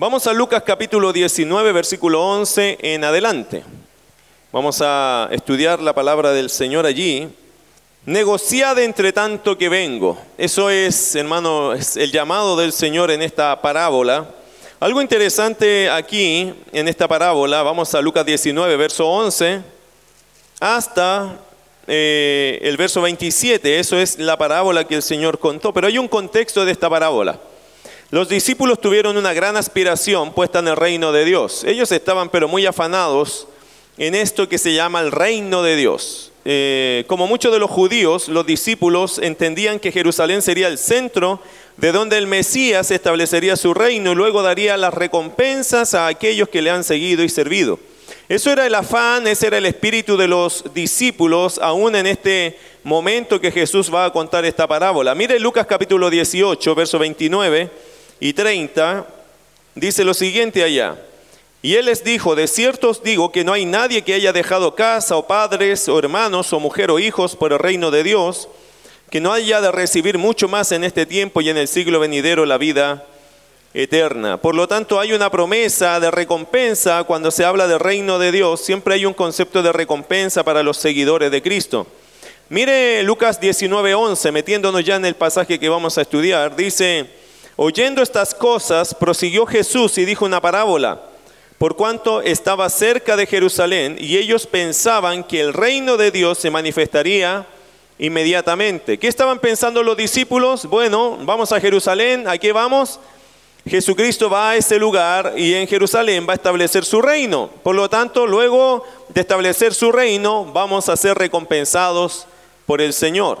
Vamos a Lucas capítulo 19, versículo 11 en adelante. Vamos a estudiar la palabra del Señor allí. Negociad entre tanto que vengo. Eso es, hermano, el llamado del Señor en esta parábola. Algo interesante aquí, en esta parábola, vamos a Lucas 19, verso 11, hasta eh, el verso 27. Eso es la parábola que el Señor contó. Pero hay un contexto de esta parábola. Los discípulos tuvieron una gran aspiración puesta en el reino de Dios. Ellos estaban pero muy afanados en esto que se llama el reino de Dios. Eh, como muchos de los judíos, los discípulos entendían que Jerusalén sería el centro de donde el Mesías establecería su reino y luego daría las recompensas a aquellos que le han seguido y servido. Eso era el afán, ese era el espíritu de los discípulos, aún en este momento que Jesús va a contar esta parábola. Mire Lucas capítulo 18, verso 29 y 30, dice lo siguiente allá. Y él les dijo, de cierto os digo que no hay nadie que haya dejado casa o padres o hermanos o mujer o hijos por el reino de Dios, que no haya de recibir mucho más en este tiempo y en el siglo venidero la vida eterna. Por lo tanto, hay una promesa de recompensa cuando se habla del reino de Dios, siempre hay un concepto de recompensa para los seguidores de Cristo. Mire Lucas 19:11, metiéndonos ya en el pasaje que vamos a estudiar, dice, Oyendo estas cosas, prosiguió Jesús y dijo una parábola, por cuanto estaba cerca de Jerusalén y ellos pensaban que el reino de Dios se manifestaría inmediatamente. ¿Qué estaban pensando los discípulos? Bueno, vamos a Jerusalén, ¿a qué vamos? Jesucristo va a ese lugar y en Jerusalén va a establecer su reino. Por lo tanto, luego de establecer su reino, vamos a ser recompensados por el Señor.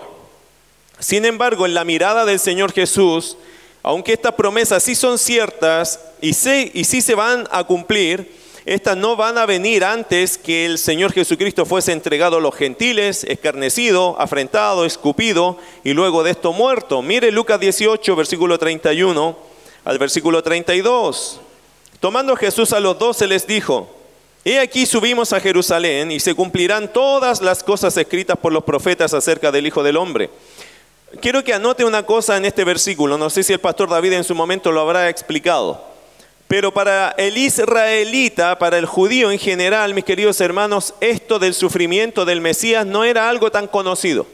Sin embargo, en la mirada del Señor Jesús, aunque estas promesas sí son ciertas y sí, y sí se van a cumplir, estas no van a venir antes que el Señor Jesucristo fuese entregado a los gentiles, escarnecido, afrentado, escupido y luego de esto muerto. Mire Lucas 18, versículo 31 al versículo 32. Tomando Jesús a los doce les dijo, He aquí subimos a Jerusalén y se cumplirán todas las cosas escritas por los profetas acerca del Hijo del Hombre. Quiero que anote una cosa en este versículo, no sé si el pastor David en su momento lo habrá explicado, pero para el israelita, para el judío en general, mis queridos hermanos, esto del sufrimiento del Mesías no era algo tan conocido.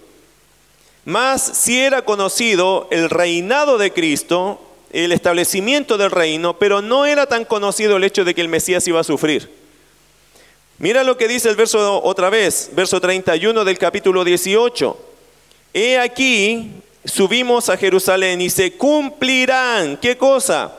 Más si era conocido el reinado de Cristo, el establecimiento del reino, pero no era tan conocido el hecho de que el Mesías iba a sufrir. Mira lo que dice el verso otra vez, verso 31 del capítulo 18. He aquí, subimos a Jerusalén y se cumplirán, ¿qué cosa?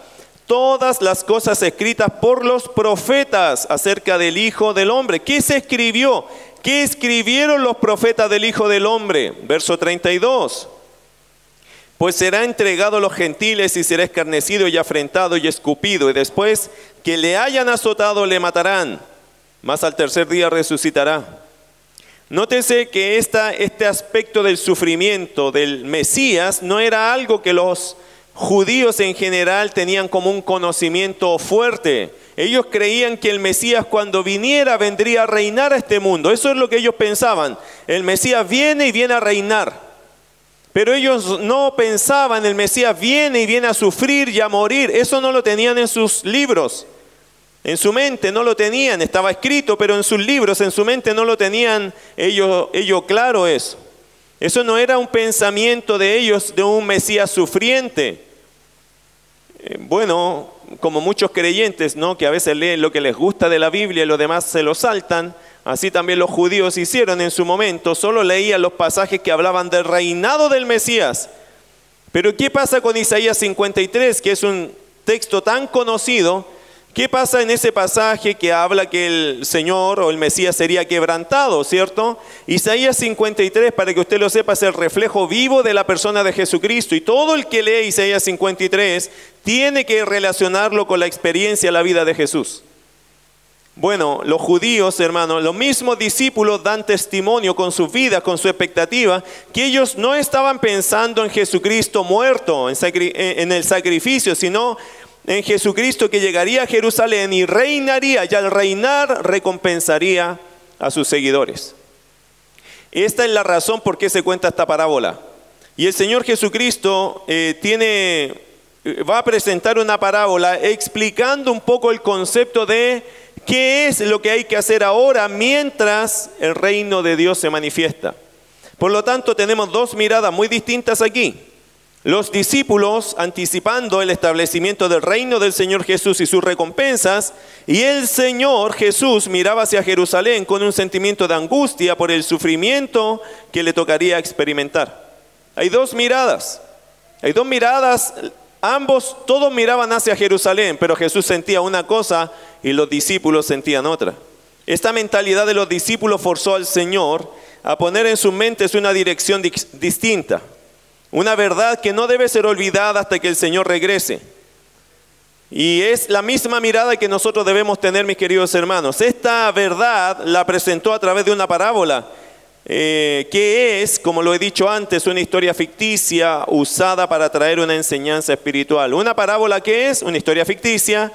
Todas las cosas escritas por los profetas acerca del Hijo del Hombre. ¿Qué se escribió? ¿Qué escribieron los profetas del Hijo del Hombre? Verso 32. Pues será entregado a los gentiles y será escarnecido y afrentado y escupido, y después que le hayan azotado le matarán, mas al tercer día resucitará. Nótese que este aspecto del sufrimiento del Mesías no era algo que los judíos en general tenían como un conocimiento fuerte. Ellos creían que el Mesías cuando viniera vendría a reinar a este mundo. Eso es lo que ellos pensaban. El Mesías viene y viene a reinar. Pero ellos no pensaban, el Mesías viene y viene a sufrir y a morir. Eso no lo tenían en sus libros. En su mente no lo tenían, estaba escrito, pero en sus libros, en su mente no lo tenían ellos, ellos claro eso. Eso no era un pensamiento de ellos de un Mesías sufriente. Eh, bueno, como muchos creyentes, ¿no? Que a veces leen lo que les gusta de la Biblia y los demás se lo saltan. Así también los judíos hicieron en su momento, solo leían los pasajes que hablaban del reinado del Mesías. Pero ¿qué pasa con Isaías 53, que es un texto tan conocido ¿Qué pasa en ese pasaje que habla que el Señor o el Mesías sería quebrantado, cierto? Isaías 53, para que usted lo sepa, es el reflejo vivo de la persona de Jesucristo. Y todo el que lee Isaías 53 tiene que relacionarlo con la experiencia, la vida de Jesús. Bueno, los judíos, hermanos, los mismos discípulos dan testimonio con su vida, con su expectativa, que ellos no estaban pensando en Jesucristo muerto, en, el sacrificio, sino en Jesucristo que llegaría a Jerusalén y reinaría, y al reinar recompensaría a sus seguidores. Esta es la razón por qué se cuenta esta parábola. Y el Señor Jesucristo eh, tiene va a presentar una parábola explicando un poco el concepto de qué es lo que hay que hacer ahora mientras el reino de Dios se manifiesta. Por lo tanto, tenemos dos miradas muy distintas aquí. Los discípulos anticipando el establecimiento del reino del Señor Jesús y sus recompensas, y el Señor Jesús miraba hacia Jerusalén con un sentimiento de angustia por el sufrimiento que le tocaría experimentar. Hay dos miradas, hay dos miradas, ambos, todos miraban hacia Jerusalén, pero Jesús sentía una cosa y los discípulos sentían otra. Esta mentalidad de los discípulos forzó al Señor a poner en sus mentes una dirección distinta. Una verdad que no debe ser olvidada hasta que el Señor regrese. Y es la misma mirada que nosotros debemos tener, mis queridos hermanos. Esta verdad la presentó a través de una parábola, eh, que es, como lo he dicho antes, una historia ficticia usada para traer una enseñanza espiritual. Una parábola que es una historia ficticia.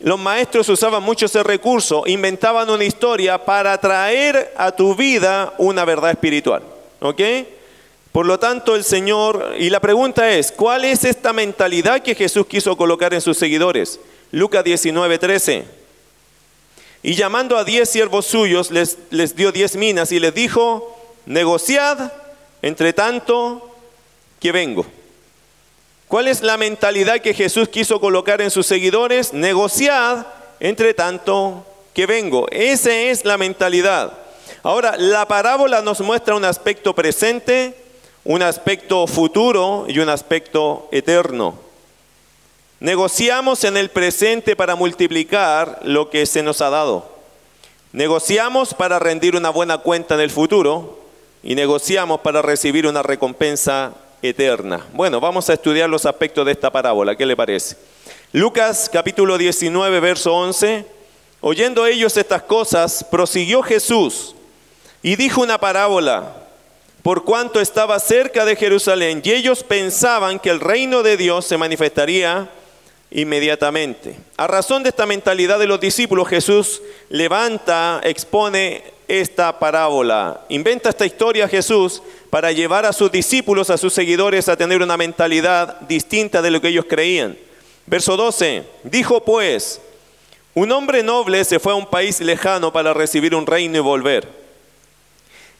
Los maestros usaban mucho ese recurso, inventaban una historia para traer a tu vida una verdad espiritual. ¿Ok? Por lo tanto, el Señor, y la pregunta es, ¿cuál es esta mentalidad que Jesús quiso colocar en sus seguidores? Lucas 19, 13. Y llamando a diez siervos suyos, les, les dio diez minas y les dijo, negociad entre tanto que vengo. ¿Cuál es la mentalidad que Jesús quiso colocar en sus seguidores? Negociad entre tanto que vengo. Esa es la mentalidad. Ahora, la parábola nos muestra un aspecto presente un aspecto futuro y un aspecto eterno. Negociamos en el presente para multiplicar lo que se nos ha dado. Negociamos para rendir una buena cuenta en el futuro y negociamos para recibir una recompensa eterna. Bueno, vamos a estudiar los aspectos de esta parábola. ¿Qué le parece? Lucas capítulo 19, verso 11. Oyendo ellos estas cosas, prosiguió Jesús y dijo una parábola por cuanto estaba cerca de Jerusalén y ellos pensaban que el reino de Dios se manifestaría inmediatamente. A razón de esta mentalidad de los discípulos, Jesús levanta, expone esta parábola, inventa esta historia Jesús para llevar a sus discípulos, a sus seguidores a tener una mentalidad distinta de lo que ellos creían. Verso 12, dijo pues, un hombre noble se fue a un país lejano para recibir un reino y volver.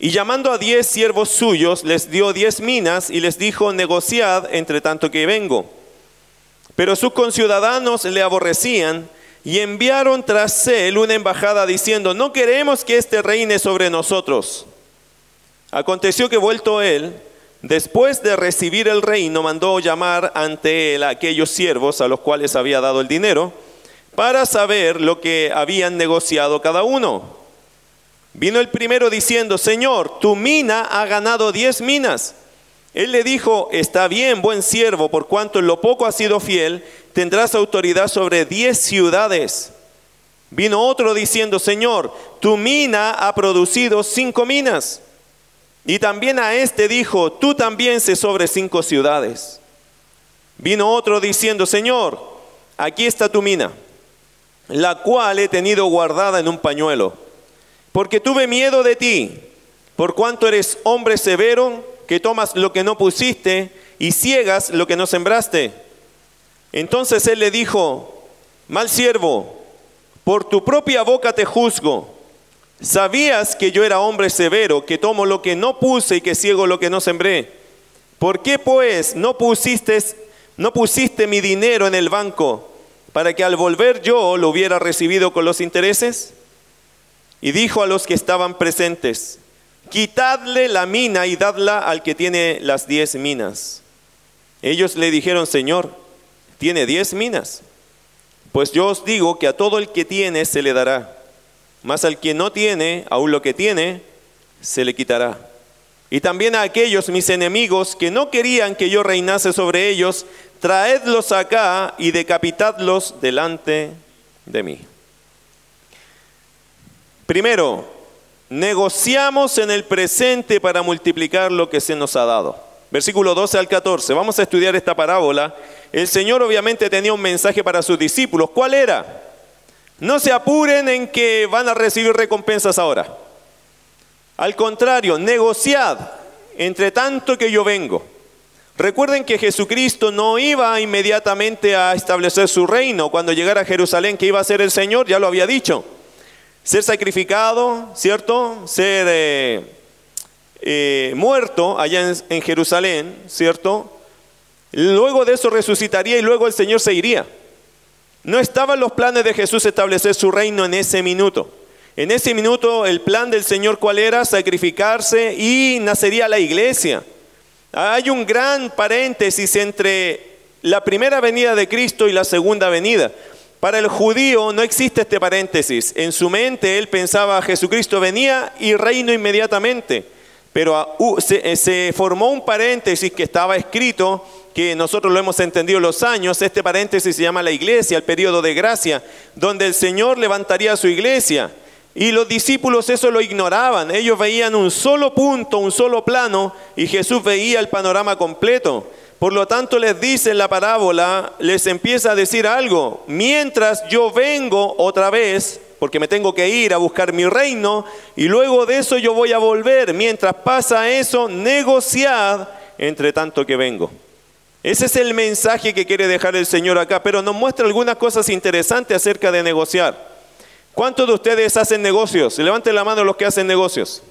Y llamando a diez siervos suyos, les dio diez minas y les dijo, negociad entre tanto que vengo. Pero sus conciudadanos le aborrecían y enviaron tras él una embajada diciendo, no queremos que éste reine sobre nosotros. Aconteció que vuelto él, después de recibir el reino, mandó llamar ante él a aquellos siervos a los cuales había dado el dinero, para saber lo que habían negociado cada uno. Vino el primero diciendo, Señor, tu mina ha ganado diez minas. Él le dijo, está bien, buen siervo, por cuanto en lo poco has sido fiel, tendrás autoridad sobre diez ciudades. Vino otro diciendo, Señor, tu mina ha producido cinco minas. Y también a este dijo, tú también sé sobre cinco ciudades. Vino otro diciendo, Señor, aquí está tu mina, la cual he tenido guardada en un pañuelo porque tuve miedo de ti, por cuanto eres hombre severo, que tomas lo que no pusiste y ciegas lo que no sembraste. Entonces él le dijo, mal siervo, por tu propia boca te juzgo. Sabías que yo era hombre severo, que tomo lo que no puse y que ciego lo que no sembré. ¿Por qué pues no pusiste, no pusiste mi dinero en el banco para que al volver yo lo hubiera recibido con los intereses? Y dijo a los que estaban presentes, quitadle la mina y dadla al que tiene las diez minas. Ellos le dijeron, Señor, tiene diez minas. Pues yo os digo que a todo el que tiene se le dará, mas al que no tiene, aún lo que tiene, se le quitará. Y también a aquellos mis enemigos que no querían que yo reinase sobre ellos, traedlos acá y decapitadlos delante de mí. Primero, negociamos en el presente para multiplicar lo que se nos ha dado. Versículo 12 al 14. Vamos a estudiar esta parábola. El Señor obviamente tenía un mensaje para sus discípulos. ¿Cuál era? No se apuren en que van a recibir recompensas ahora. Al contrario, negociad entre tanto que yo vengo. Recuerden que Jesucristo no iba inmediatamente a establecer su reino. Cuando llegara a Jerusalén, que iba a ser el Señor, ya lo había dicho. Ser sacrificado, ¿cierto? Ser eh, eh, muerto allá en, en Jerusalén, ¿cierto? Luego de eso resucitaría y luego el Señor se iría. No estaban los planes de Jesús establecer su reino en ese minuto. En ese minuto el plan del Señor cuál era? Sacrificarse y nacería la iglesia. Hay un gran paréntesis entre la primera venida de Cristo y la segunda venida. Para el judío no existe este paréntesis. En su mente él pensaba Jesucristo venía y reino inmediatamente. Pero se, se formó un paréntesis que estaba escrito que nosotros lo hemos entendido los años, este paréntesis se llama la iglesia, el periodo de gracia, donde el Señor levantaría su iglesia. Y los discípulos eso lo ignoraban, ellos veían un solo punto, un solo plano, y Jesús veía el panorama completo. Por lo tanto les dice en la parábola, les empieza a decir algo, mientras yo vengo otra vez, porque me tengo que ir a buscar mi reino, y luego de eso yo voy a volver, mientras pasa eso, negociad entre tanto que vengo. Ese es el mensaje que quiere dejar el Señor acá, pero nos muestra algunas cosas interesantes acerca de negociar. ¿Cuántos de ustedes hacen negocios? Levanten la mano los que hacen negocios.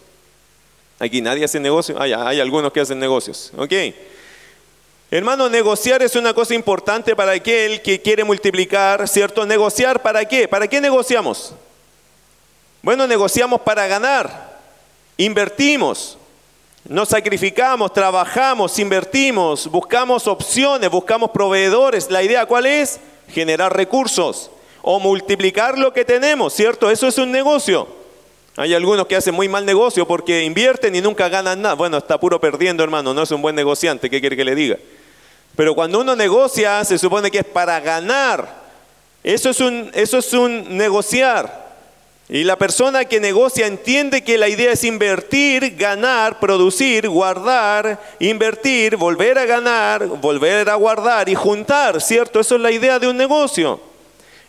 Aquí nadie hace negocios. Hay algunos que hacen negocios. Ok. Hermano, negociar es una cosa importante para aquel que quiere multiplicar, ¿cierto? Negociar para qué? ¿Para qué negociamos? Bueno, negociamos para ganar. Invertimos. Nos sacrificamos, trabajamos, invertimos, buscamos opciones, buscamos proveedores. La idea cuál es? Generar recursos o multiplicar lo que tenemos, ¿cierto? Eso es un negocio. Hay algunos que hacen muy mal negocio porque invierten y nunca ganan nada. Bueno, está puro perdiendo, hermano, no es un buen negociante, ¿qué quiere que le diga? Pero cuando uno negocia, se supone que es para ganar. Eso es un, eso es un negociar. Y la persona que negocia entiende que la idea es invertir, ganar, producir, guardar, invertir, volver a ganar, volver a guardar y juntar, ¿cierto? Eso es la idea de un negocio.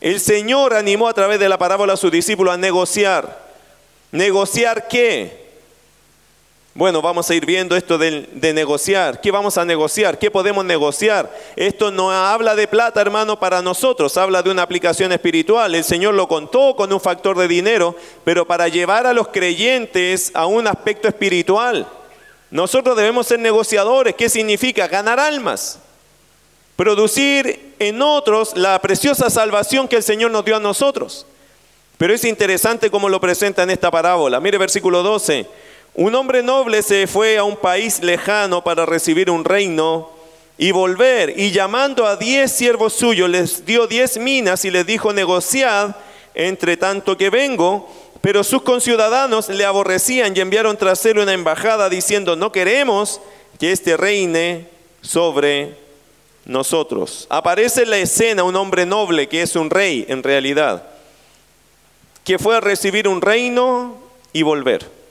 El Señor animó a través de la parábola a sus discípulos a negociar. ¿Negociar qué? Bueno, vamos a ir viendo esto de, negociar. ¿Qué vamos a negociar? ¿Qué podemos negociar? Esto no habla de plata, hermano, para nosotros, habla de una aplicación espiritual. El Señor lo contó con un factor de dinero, pero para llevar a los creyentes a un aspecto espiritual. Nosotros debemos ser negociadores. ¿Qué significa? Ganar almas. Producir en otros la preciosa salvación que el Señor nos dio a nosotros. Pero es interesante cómo lo presenta en esta parábola. Mire versículo 12. Un hombre noble se fue a un país lejano para recibir un reino y volver, y llamando a diez siervos suyos, les dio diez minas y les dijo, negociad entre tanto que vengo. Pero sus conciudadanos le aborrecían y enviaron tras él una embajada diciendo, no queremos que éste reine sobre nosotros. Aparece en la escena un hombre noble que es un rey en realidad, que fue a recibir un reino y volver.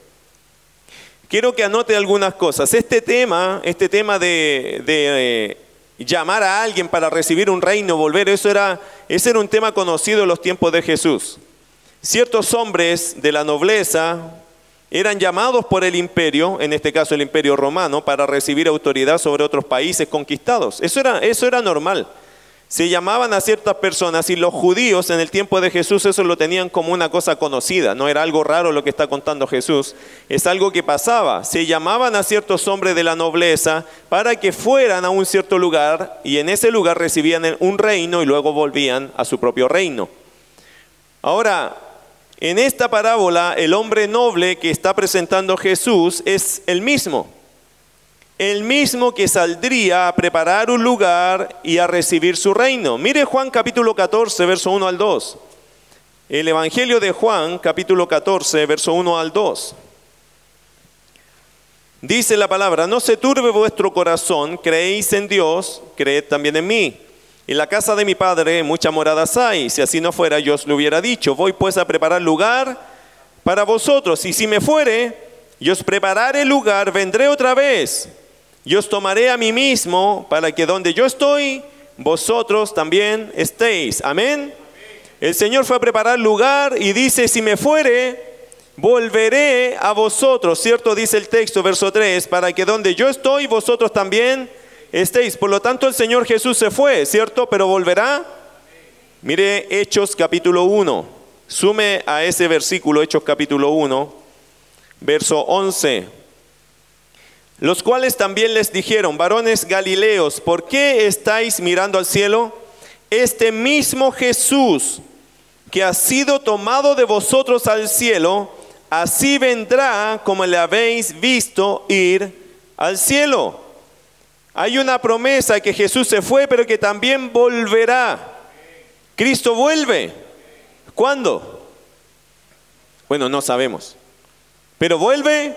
Quiero que anote algunas cosas. Este tema, este tema de, eh, llamar a alguien para recibir un reino, volver, eso era, ese era un tema conocido en los tiempos de Jesús. Ciertos hombres de la nobleza eran llamados por el imperio, en este caso el imperio romano, para recibir autoridad sobre otros países conquistados. Eso era, eso era normal se llamaban a ciertas personas y los judíos en el tiempo de Jesús eso lo tenían como una cosa conocida, no era algo raro lo que está contando Jesús, es algo que pasaba. Se llamaban a ciertos hombres de la nobleza para que fueran a un cierto lugar y en ese lugar recibían un reino y luego volvían a su propio reino. Ahora, en esta parábola el hombre noble que está presentando Jesús es el mismo el mismo que saldría a preparar un lugar y a recibir su reino. Mire Juan capítulo 14, verso 1 al 2. El Evangelio de Juan capítulo 14, verso 1 al 2. Dice la palabra, no se turbe vuestro corazón, creéis en Dios, creed también en mí. En la casa de mi padre muchas moradas hay, si así no fuera yo os lo hubiera dicho, voy pues a preparar lugar para vosotros, y si me fuere, y os prepararé lugar, vendré otra vez yo os tomaré a mí mismo para que donde yo estoy, vosotros también estéis. Amén. El Señor fue a preparar lugar y dice, si me fuere, volveré a vosotros, ¿cierto? Dice el texto, verso 3, para que donde yo estoy, vosotros también estéis. Por lo tanto, el Señor Jesús se fue, ¿cierto? Pero volverá. Mire Hechos capítulo 1. Sume a ese versículo, Hechos capítulo 1, verso 11. Los cuales también les dijeron, varones galileos, ¿por qué estáis mirando al cielo? Este mismo Jesús que ha sido tomado de vosotros al cielo, así vendrá como le habéis visto ir al cielo. Hay una promesa que Jesús se fue, pero que también volverá. Cristo vuelve. ¿Cuándo? Bueno, no sabemos. Pero vuelve.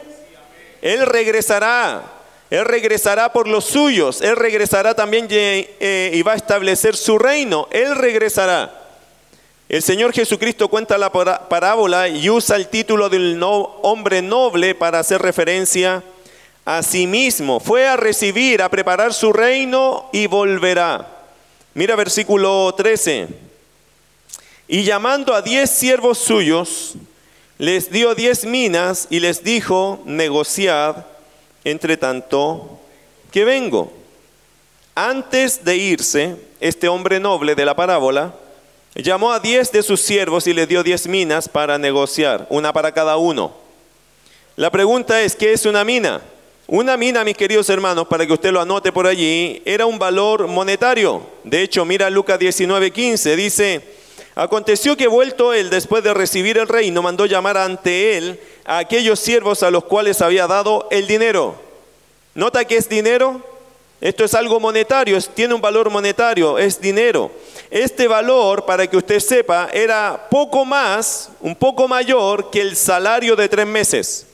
Él regresará. Él regresará por los suyos. Él regresará también eh, y va a establecer su reino. Él regresará. El Señor Jesucristo cuenta la parábola y usa el título del hombre noble para hacer referencia a sí mismo. Fue a recibir, a preparar su reino y volverá. Mira versículo 13. Y llamando a diez siervos suyos, les dio diez minas y les dijo, negociad entre tanto que vengo. Antes de irse, este hombre noble de la parábola, Llamó a diez de sus siervos y le dio diez minas para negociar, una para cada uno. La pregunta es, ¿qué es una mina? Una mina, mis queridos hermanos, para que usted lo anote por allí, era un valor monetario. De hecho, mira Lucas 19:15, dice, aconteció que vuelto él después de recibir el reino, mandó llamar ante él a aquellos siervos a los cuales había dado el dinero. ¿Nota que es dinero? Esto es algo monetario, tiene un valor monetario, es dinero. Este valor, para que usted sepa, era poco más, un poco mayor que el salario de tres meses.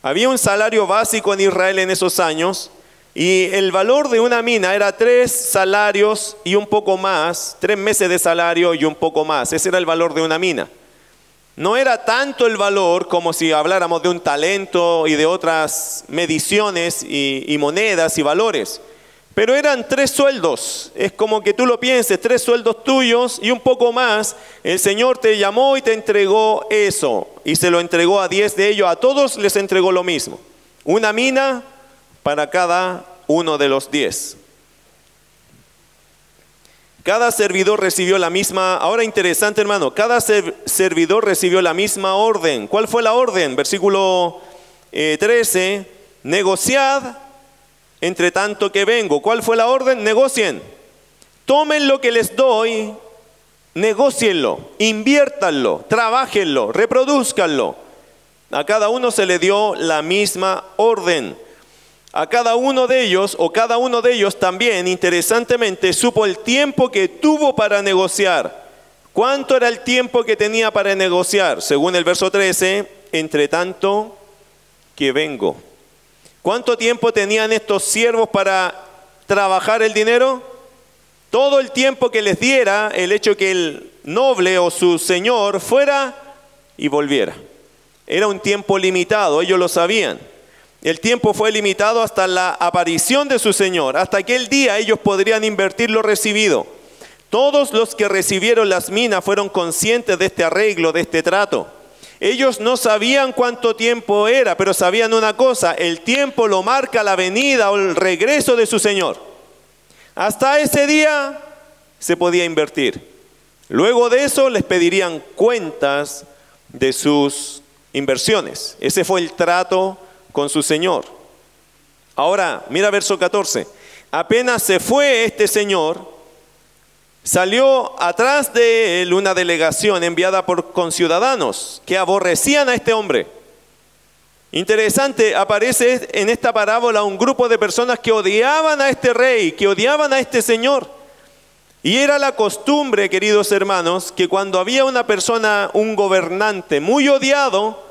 Había un salario básico en Israel en esos años y el valor de una mina era tres salarios y un poco más, tres meses de salario y un poco más. Ese era el valor de una mina. No era tanto el valor como si habláramos de un talento y de otras mediciones y, monedas y valores. Pero eran tres sueldos. Es como que tú lo pienses, tres sueldos tuyos y un poco más. El Señor te llamó y te entregó eso. Y se lo entregó a diez de ellos. A todos les entregó lo mismo. Una mina para cada uno de los diez. Cada servidor recibió la misma, ahora interesante hermano, cada servidor recibió la misma orden. ¿Cuál fue la orden? Versículo 13, eh, negociad entre tanto que vengo. ¿Cuál fue la orden? Negocien. Tomen lo que les doy, negocienlo, inviértanlo, trabajenlo, reproduzcanlo. A cada uno se le dio la misma orden. A cada uno de ellos, o cada uno de ellos también, interesantemente, supo el tiempo que tuvo para negociar. ¿Cuánto era el tiempo que tenía para negociar? Según el verso 13, entre tanto que vengo. ¿Cuánto tiempo tenían estos siervos para trabajar el dinero? Todo el tiempo que les diera el hecho que el noble o su señor fuera y volviera. Era un tiempo limitado, ellos lo sabían. El tiempo fue limitado hasta la aparición de su Señor. Hasta aquel día ellos podrían invertir lo recibido. Todos los que recibieron las minas fueron conscientes de este arreglo, de este trato. Ellos no sabían cuánto tiempo era, pero sabían una cosa, el tiempo lo marca la venida o el regreso de su Señor. Hasta ese día se podía invertir. Luego de eso les pedirían cuentas de sus inversiones. Ese fue el trato con su Señor. Ahora, mira verso 14. Apenas se fue este Señor, Salió atrás de él una delegación enviada por conciudadanos que aborrecían a este hombre. Interesante, aparece en esta parábola un grupo de personas que odiaban a este rey, que odiaban a este señor. Y era la costumbre, queridos hermanos, que cuando había una persona, un gobernante muy odiado,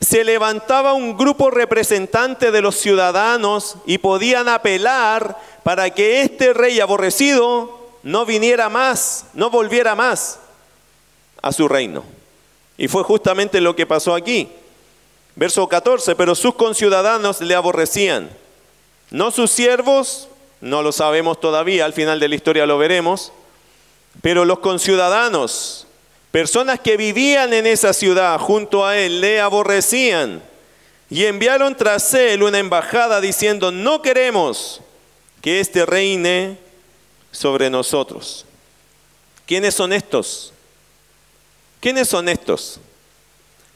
se levantaba un grupo representante de los ciudadanos y podían apelar para que este rey aborrecido no viniera más, no volviera más a su reino. Y fue justamente lo que pasó aquí. Verso 14, pero sus conciudadanos le aborrecían. No sus siervos, no lo sabemos todavía, al final de la historia lo veremos, pero los conciudadanos, personas que vivían en esa ciudad junto a él, le aborrecían. Y enviaron tras él una embajada diciendo, no queremos que éste reine sobre nosotros. ¿Quiénes son estos? ¿Quiénes son estos?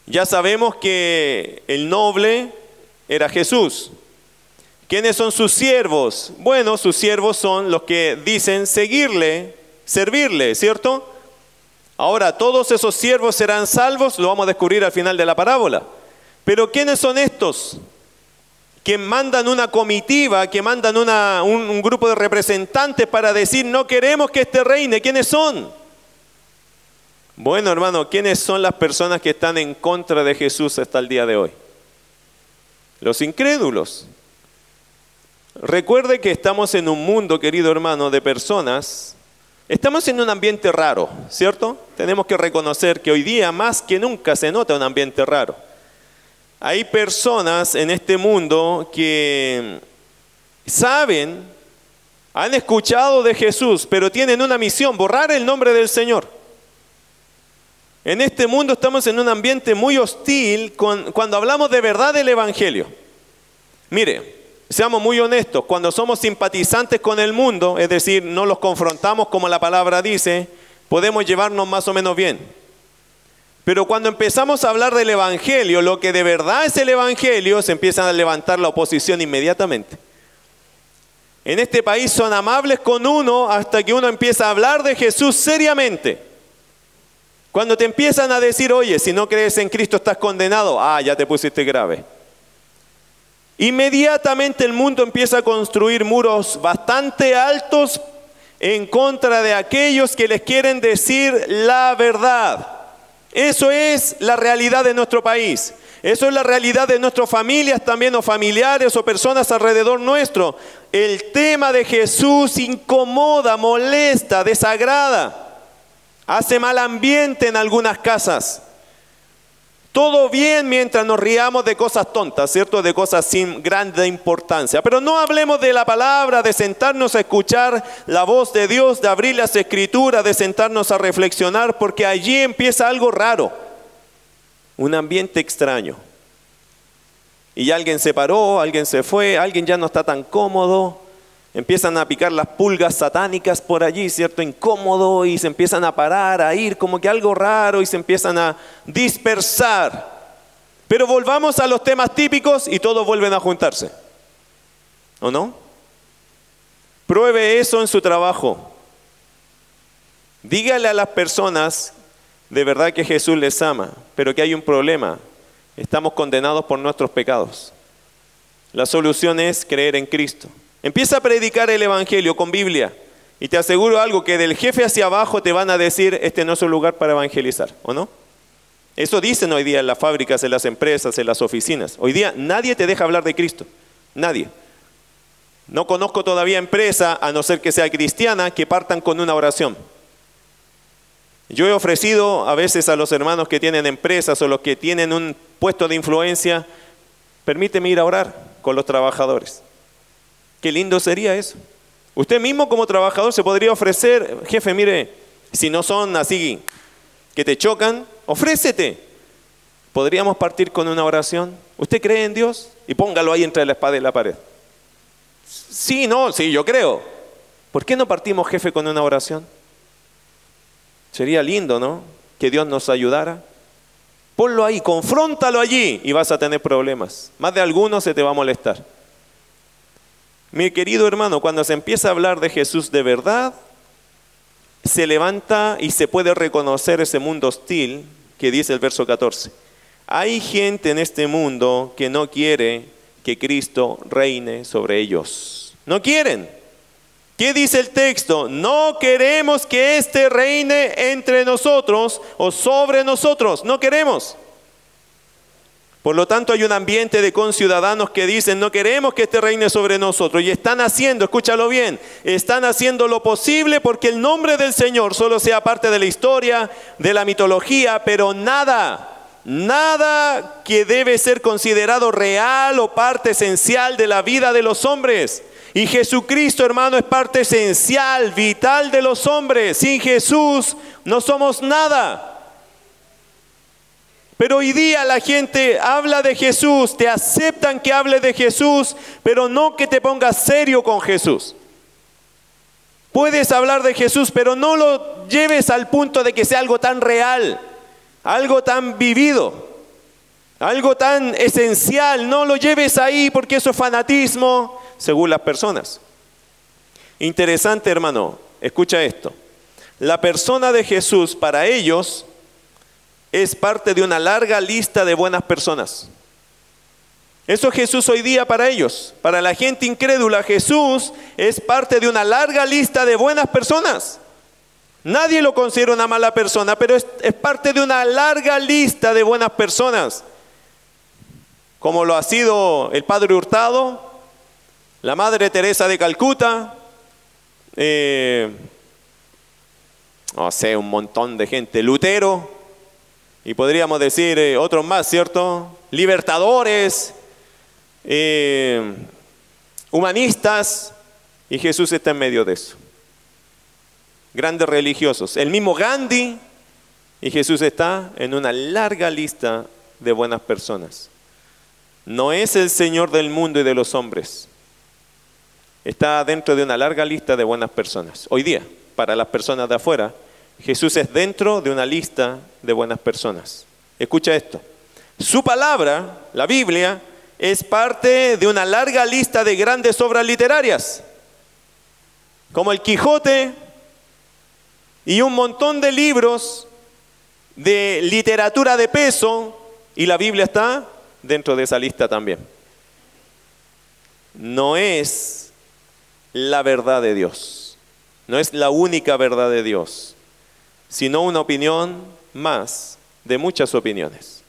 Ya sabemos que el noble era Jesús. ¿Quiénes son sus siervos? Bueno, sus siervos son los que dicen seguirle, servirle, ¿cierto? Ahora, todos esos siervos serán salvos, lo vamos a descubrir al final de la parábola. Pero ¿quiénes son estos? Que mandan una comitiva, que mandan un, un grupo de representantes para decir, no queremos que este reine. ¿Quiénes son? Bueno, hermano, ¿quiénes son las personas que están en contra de Jesús hasta el día de hoy? Los incrédulos. Recuerde que estamos en un mundo, querido hermano, de personas Estamos en un ambiente raro, ¿cierto? Tenemos que reconocer que hoy día más que nunca se nota un ambiente raro. Hay personas en este mundo que saben, han escuchado de Jesús, pero tienen una misión, borrar el nombre del Señor. En este mundo estamos en un ambiente muy hostil cuando hablamos de verdad del Evangelio. Mire, Seamos muy honestos, cuando somos simpatizantes con el mundo, es decir, no los confrontamos como la palabra dice, podemos llevarnos más o menos bien. Pero cuando empezamos a hablar del Evangelio, lo que de verdad es el Evangelio, se empieza a levantar la oposición inmediatamente. En este país son amables con uno hasta que uno empieza a hablar de Jesús seriamente. Cuando te empiezan a decir, oye, si no crees en Cristo estás condenado, ah, ya te pusiste grave. Inmediatamente el mundo empieza a construir muros bastante altos en contra de aquellos que les quieren decir la verdad. Eso es la realidad de nuestro país. Eso es la realidad de nuestras familias también o familiares o personas alrededor nuestro. El tema de Jesús incomoda, molesta, desagrada. Hace mal ambiente en algunas casas. Todo bien mientras nos riamos de cosas tontas, ¿cierto? De cosas sin grande importancia. Pero no hablemos de la palabra, de sentarnos a escuchar la voz de Dios, de abrir las escrituras, de sentarnos a reflexionar, porque allí empieza algo raro, un ambiente extraño. Y alguien se paró, alguien se fue, alguien ya no está tan cómodo, Empiezan a picar las pulgas satánicas por allí, ¿cierto? Incómodo y se empiezan a parar, a ir como que algo raro y se empiezan a dispersar. Pero volvamos a los temas típicos y todos vuelven a juntarse. ¿O no? Pruebe eso en su trabajo. Dígale a las personas de verdad que Jesús les ama, pero que hay un problema. Estamos condenados por nuestros pecados. La solución es creer en Cristo. Empieza a predicar el Evangelio con Biblia. Y te aseguro algo, que del jefe hacia abajo te van a decir, este no es un lugar para evangelizar, ¿o no? Eso dicen hoy día en las fábricas, en las empresas, en las oficinas. Hoy día nadie te deja hablar de Cristo. Nadie. No conozco todavía empresa, a no ser que sea cristiana, que partan con una oración. Yo he ofrecido a veces a los hermanos que tienen empresas o los que tienen un puesto de influencia, permíteme ir a orar con los trabajadores. Qué lindo sería eso. Usted mismo como trabajador se podría ofrecer, jefe, mire, si no son así que te chocan, ofrécete. Podríamos partir con una oración. ¿Usted cree en Dios? Y póngalo ahí entre la espada y la pared. Sí, no, sí, yo creo. ¿Por qué no partimos, jefe, con una oración? Sería lindo, ¿no? Que Dios nos ayudara. Ponlo ahí, confróntalo allí y vas a tener problemas. Más de algunos se te va a molestar. Mi querido hermano, cuando se empieza a hablar de Jesús de verdad, se levanta y se puede reconocer ese mundo hostil que dice el verso 14. Hay gente en este mundo que no quiere que Cristo reine sobre ellos. No quieren. ¿Qué dice el texto? No queremos que éste reine entre nosotros o sobre nosotros. No queremos. Por lo tanto, hay un ambiente de conciudadanos que dicen, no queremos que este reine sobre nosotros. Y están haciendo, escúchalo bien, están haciendo lo posible porque el nombre del Señor solo sea parte de la historia, de la mitología, pero nada, nada que debe ser considerado real o parte esencial de la vida de los hombres. Y Jesucristo, hermano, es parte esencial, vital de los hombres. Sin Jesús no somos nada. Pero hoy día la gente habla de Jesús, te aceptan que hable de Jesús, pero no que te pongas serio con Jesús. Puedes hablar de Jesús, pero no lo lleves al punto de que sea algo tan real, algo tan vivido, algo tan esencial. No lo lleves ahí porque eso es fanatismo, según las personas. Interesante, hermano, escucha esto. La persona de Jesús para ellos es parte de una larga lista de buenas personas. Eso es Jesús hoy día para ellos. Para la gente incrédula, Jesús es parte de una larga lista de buenas personas. Nadie lo considera una mala persona, pero es, parte de una larga lista de buenas personas. Como lo ha sido el Padre Hurtado, la Madre Teresa de Calcuta, eh, no sé, un montón de gente, Lutero, y podríamos decir eh, otros más, ¿cierto? Libertadores, eh, humanistas, y Jesús está en medio de eso. Grandes religiosos. El mismo Gandhi, y Jesús está en una larga lista de buenas personas. No es el Señor del mundo y de los hombres. Está dentro de una larga lista de buenas personas. Hoy día, para las personas de afuera, Jesús es dentro de una lista de buenas personas. Escucha esto. Su palabra, la Biblia, es parte de una larga lista de grandes obras literarias, como el Quijote y un montón de libros de literatura de peso, y la Biblia está dentro de esa lista también. No es la verdad de Dios, no es la única verdad de Dios sino una opinión más de muchas opiniones.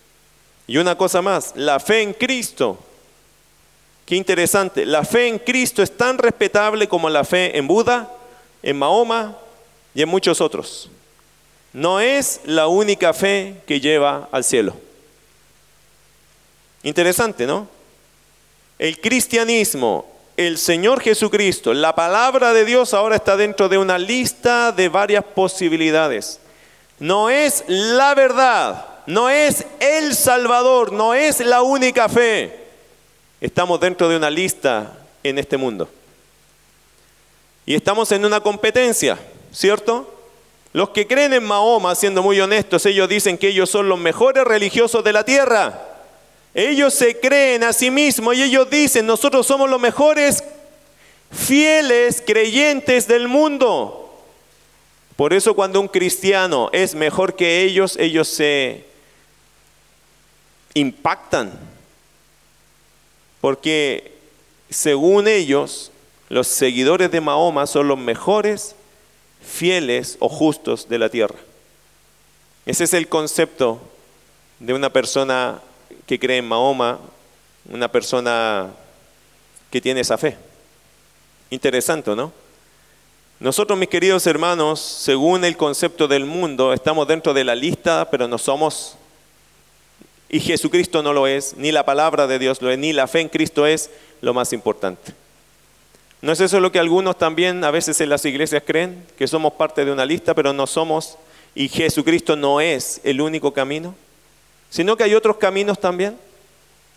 Y una cosa más, la fe en Cristo. Qué interesante, la fe en Cristo es tan respetable como la fe en Buda, en Mahoma y en muchos otros. No es la única fe que lleva al cielo. Interesante, ¿no? El cristianismo, el Señor Jesucristo, la palabra de Dios ahora está dentro de una lista de varias posibilidades. No es la verdad, no es el Salvador, no es la única fe. Estamos dentro de una lista en este mundo. Y estamos en una competencia, ¿cierto? Los que creen en Mahoma, siendo muy honestos, ellos dicen que ellos son los mejores religiosos de la tierra. Ellos se creen a sí mismos y ellos dicen, nosotros somos los mejores fieles creyentes del mundo. Por eso cuando un cristiano es mejor que ellos, ellos se impactan. Porque según ellos, los seguidores de Mahoma son los mejores fieles o justos de la tierra. Ese es el concepto de una persona que cree en Mahoma, una persona que tiene esa fe. Interesante, ¿no? Nosotros, mis queridos hermanos, según el concepto del mundo, estamos dentro de la lista, pero no somos, y Jesucristo no lo es, ni la palabra de Dios lo es, ni la fe en Cristo es lo más importante. ¿No es eso lo que algunos también a veces en las iglesias creen? Que somos parte de una lista, pero no somos, y Jesucristo no es el único camino sino que hay otros caminos también.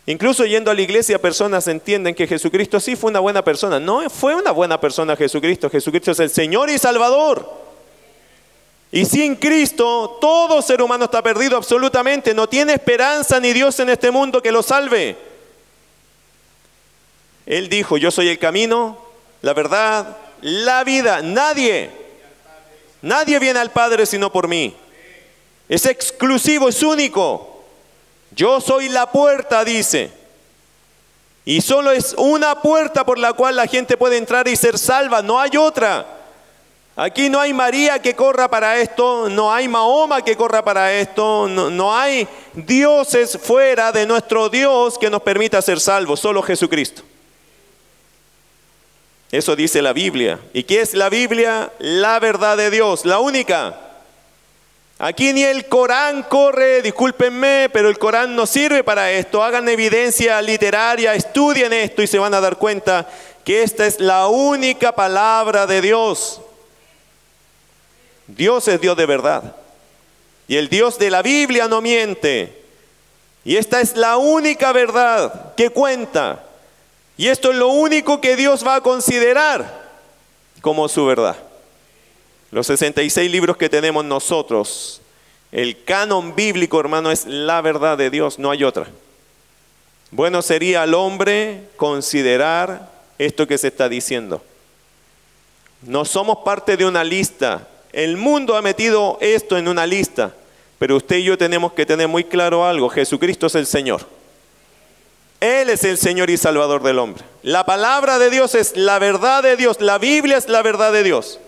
Incluso yendo a la iglesia, personas entienden que Jesucristo sí fue una buena persona. No fue una buena persona Jesucristo. Jesucristo es el Señor y Salvador. Y sin Cristo, todo ser humano está perdido absolutamente. No tiene esperanza ni Dios en este mundo que lo salve. Él dijo, yo soy el camino, la verdad, la vida. Nadie, nadie viene al Padre sino por mí. Es exclusivo, es único. Yo soy la puerta, dice. Y solo es una puerta por la cual la gente puede entrar y ser salva, no hay otra. Aquí no hay María que corra para esto, no hay Mahoma que corra para esto, no, no, hay dioses fuera de nuestro Dios que nos permita ser salvos, solo Jesucristo. Eso dice la Biblia. ¿Y qué es la Biblia? La verdad de Dios, la única. Aquí ni el Corán corre, discúlpenme, pero el Corán no sirve para esto. Hagan evidencia literaria, estudien esto y se van a dar cuenta que esta es la única palabra de Dios. Dios es Dios de verdad. Y el Dios de la Biblia no miente. Y esta es la única verdad que cuenta. Y esto es lo único que Dios va a considerar como su verdad. Los 66 libros que tenemos nosotros, el canon bíblico, hermano, es la verdad de Dios, no hay otra. Bueno sería al hombre considerar esto que se está diciendo. No somos parte de una lista. El mundo ha metido esto en una lista. Pero usted y yo tenemos que tener muy claro algo. Jesucristo es el Señor. Él es el Señor y Salvador del hombre. La palabra de Dios es la verdad de Dios. La Biblia es la verdad de Dios.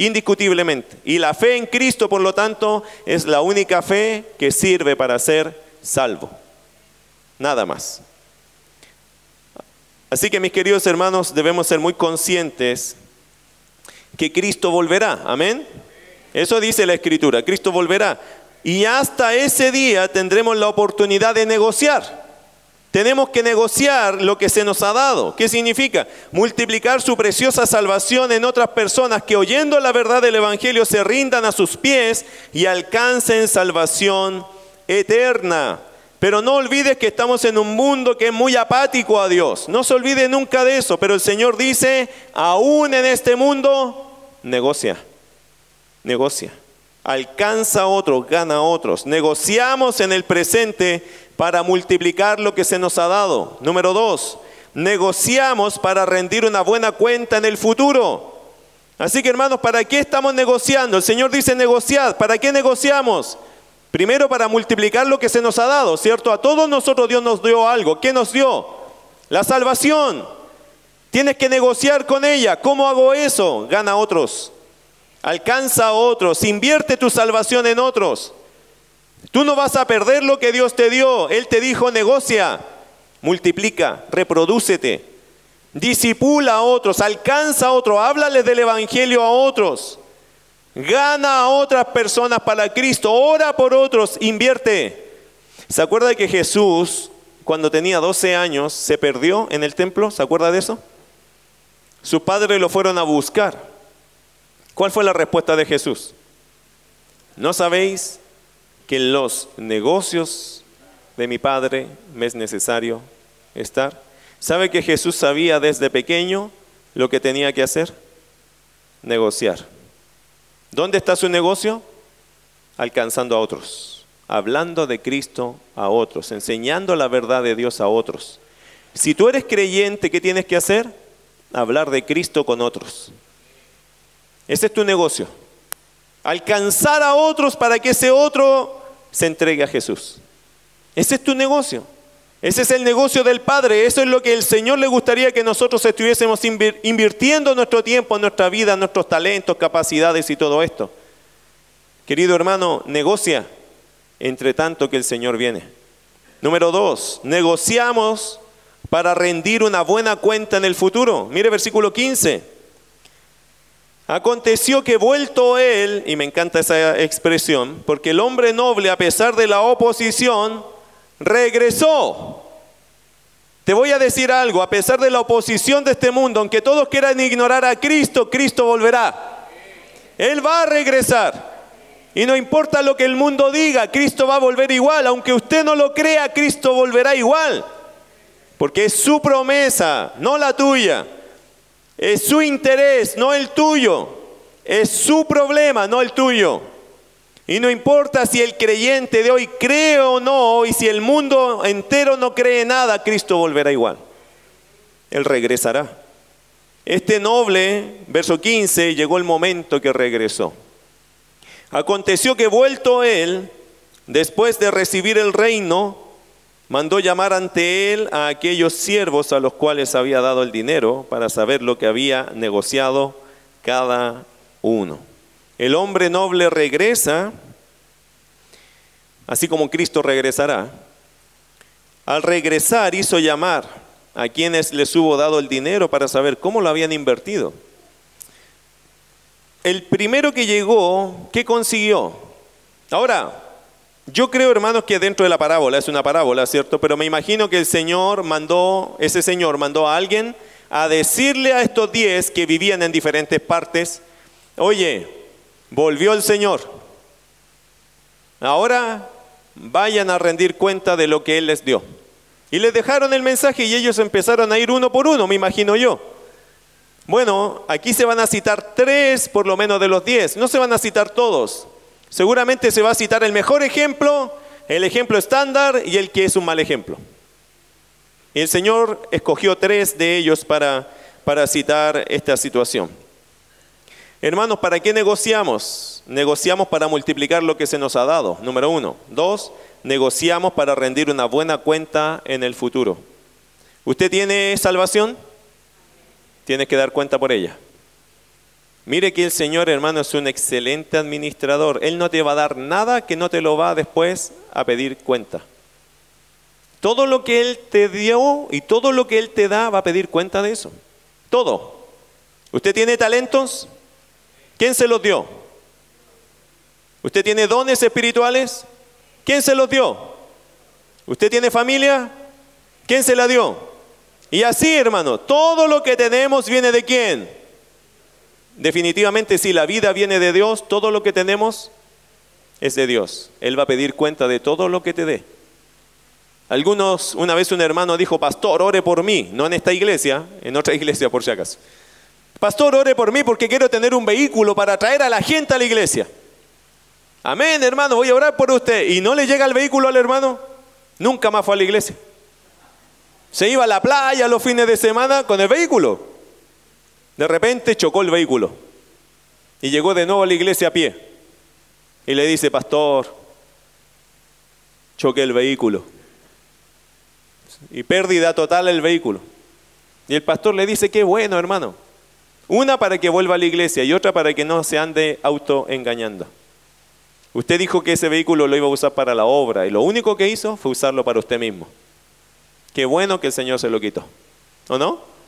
Indiscutiblemente. Y la fe en Cristo, por lo tanto, es la única fe que sirve para ser salvo. Nada más. Así que mis queridos hermanos, debemos ser muy conscientes que Cristo volverá. Amén. Eso dice la Escritura. Cristo volverá. Y hasta ese día tendremos la oportunidad de negociar. Tenemos que negociar lo que se nos ha dado. ¿Qué significa? Multiplicar su preciosa salvación en otras personas que oyendo la verdad del Evangelio se rindan a sus pies y alcancen salvación eterna. Pero no olvides que estamos en un mundo que es muy apático a Dios. No se olvide nunca de eso. Pero el Señor dice, aún en este mundo, negocia, negocia alcanza a otros, gana a otros. Negociamos en el presente para multiplicar lo que se nos ha dado. Número dos, negociamos para rendir una buena cuenta en el futuro. Así que hermanos, ¿para qué estamos negociando? El Señor dice negociar. ¿Para qué negociamos? Primero para multiplicar lo que se nos ha dado, ¿cierto? A todos nosotros Dios nos dio algo. ¿Qué nos dio? La salvación. Tienes que negociar con ella. ¿Cómo hago eso? Gana a otros. Alcanza a otros, invierte tu salvación en otros. Tú no vas a perder lo que Dios te dio. Él te dijo, negocia, multiplica, reprodúcete, disipula a otros, alcanza a otros, háblales del Evangelio a otros. Gana a otras personas para Cristo, ora por otros, invierte. ¿Se acuerda que Jesús, cuando tenía 12 años, se perdió en el templo? ¿Se acuerda de eso? Sus padres lo fueron a buscar. ¿Cuál fue la respuesta de Jesús? ¿No sabéis que en los negocios de mi Padre me es necesario estar? ¿Sabe que Jesús sabía desde pequeño lo que tenía que hacer? Negociar. ¿Dónde está su negocio? Alcanzando a otros, hablando de Cristo a otros, enseñando la verdad de Dios a otros. Si tú eres creyente, ¿qué tienes que hacer? Hablar de Cristo con otros. Ese es tu negocio. Alcanzar a otros para que ese otro se entregue a Jesús. Ese es tu negocio. Ese es el negocio del Padre. Eso es lo que el Señor le gustaría que nosotros estuviésemos invirtiendo nuestro tiempo, nuestra vida, nuestros talentos, capacidades y todo esto. Querido hermano, negocia entre tanto que el Señor viene. Número dos, negociamos para rendir una buena cuenta en el futuro. Mire versículo 15. Aconteció que vuelto él, y me encanta esa expresión, porque el hombre noble, a pesar de la oposición, regresó. Te voy a decir algo, a pesar de la oposición de este mundo, aunque todos quieran ignorar a Cristo, Cristo volverá. Él va a regresar. Y no importa lo que el mundo diga, Cristo va a volver igual. Aunque usted no lo crea, Cristo volverá igual. Porque es su promesa, no la tuya. Es su interés, no el tuyo. Es su problema, no el tuyo. Y no importa si el creyente de hoy cree o no, y si el mundo entero no cree nada, Cristo volverá igual. Él regresará. Este noble, verso 15, llegó el momento que regresó. Aconteció que vuelto él, después de recibir el reino, mandó llamar ante él a aquellos siervos a los cuales había dado el dinero para saber lo que había negociado cada uno. El hombre noble regresa, así como Cristo regresará. Al regresar hizo llamar a quienes les hubo dado el dinero para saber cómo lo habían invertido. El primero que llegó, ¿qué consiguió? Ahora, yo creo, hermanos, que dentro de la parábola, es una parábola, ¿cierto? Pero me imagino que el Señor mandó, ese Señor mandó a alguien a decirle a estos diez que vivían en diferentes partes, oye, volvió el Señor. Ahora vayan a rendir cuenta de lo que Él les dio. Y les dejaron el mensaje y ellos empezaron a ir uno por uno, me imagino yo. Bueno, aquí se van a citar tres por lo menos de los diez, no se van a citar todos. Seguramente se va a citar el mejor ejemplo, el ejemplo estándar y el que es un mal ejemplo. El Señor escogió tres de ellos para, para citar esta situación. Hermanos, ¿para qué negociamos? Negociamos para multiplicar lo que se nos ha dado, número uno. Dos, negociamos para rendir una buena cuenta en el futuro. ¿Usted tiene salvación? Tiene que dar cuenta por ella. Mire que el Señor, hermano, es un excelente administrador. Él no te va a dar nada que no te lo va después a pedir cuenta. Todo lo que Él te dio y todo lo que Él te da va a pedir cuenta de eso. Todo. ¿Usted tiene talentos? ¿Quién se los dio? ¿Usted tiene dones espirituales? ¿Quién se los dio? ¿Usted tiene familia? ¿Quién se la dio? Y así, hermano, todo lo que tenemos viene de quién? Definitivamente, si la vida viene de Dios, todo lo que tenemos es de Dios. Él va a pedir cuenta de todo lo que te dé. Algunos, una vez un hermano dijo, pastor, ore por mí, no en esta iglesia, en otra iglesia por si acaso. Pastor, ore por mí porque quiero tener un vehículo para traer a la gente a la iglesia. Amén, hermano, voy a orar por usted. ¿Y no le llega el vehículo al hermano? Nunca más fue a la iglesia. Se iba a la playa los fines de semana con el vehículo. De repente chocó el vehículo y llegó de nuevo a la iglesia a pie. Y le dice, pastor, choqué el vehículo. Y pérdida total el vehículo. Y el pastor le dice, qué bueno, hermano. Una para que vuelva a la iglesia y otra para que no se ande autoengañando. Usted dijo que ese vehículo lo iba a usar para la obra y lo único que hizo fue usarlo para usted mismo. Qué bueno que el Señor se lo quitó. ¿O no?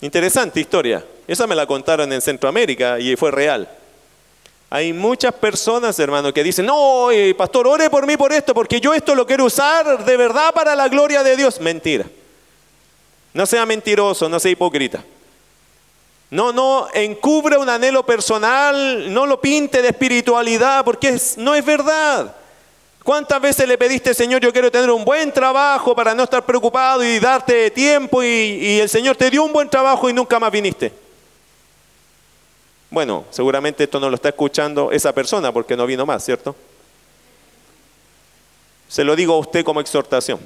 Interesante historia. Esa me la contaron en Centroamérica y fue real. Hay muchas personas, hermano, que dicen, no, pastor, ore por mí por esto, porque yo esto lo quiero usar de verdad para la gloria de Dios. Mentira. No sea mentiroso, no sea hipócrita. No, no encubre un anhelo personal, no lo pinte de espiritualidad, porque no es verdad. ¿Cuántas veces le pediste, Señor, yo quiero tener un buen trabajo para no estar preocupado y darte tiempo y, el Señor te dio un buen trabajo y nunca más viniste? Bueno, seguramente esto no lo está escuchando esa persona porque no vino más, ¿cierto? Se lo digo a usted como exhortación.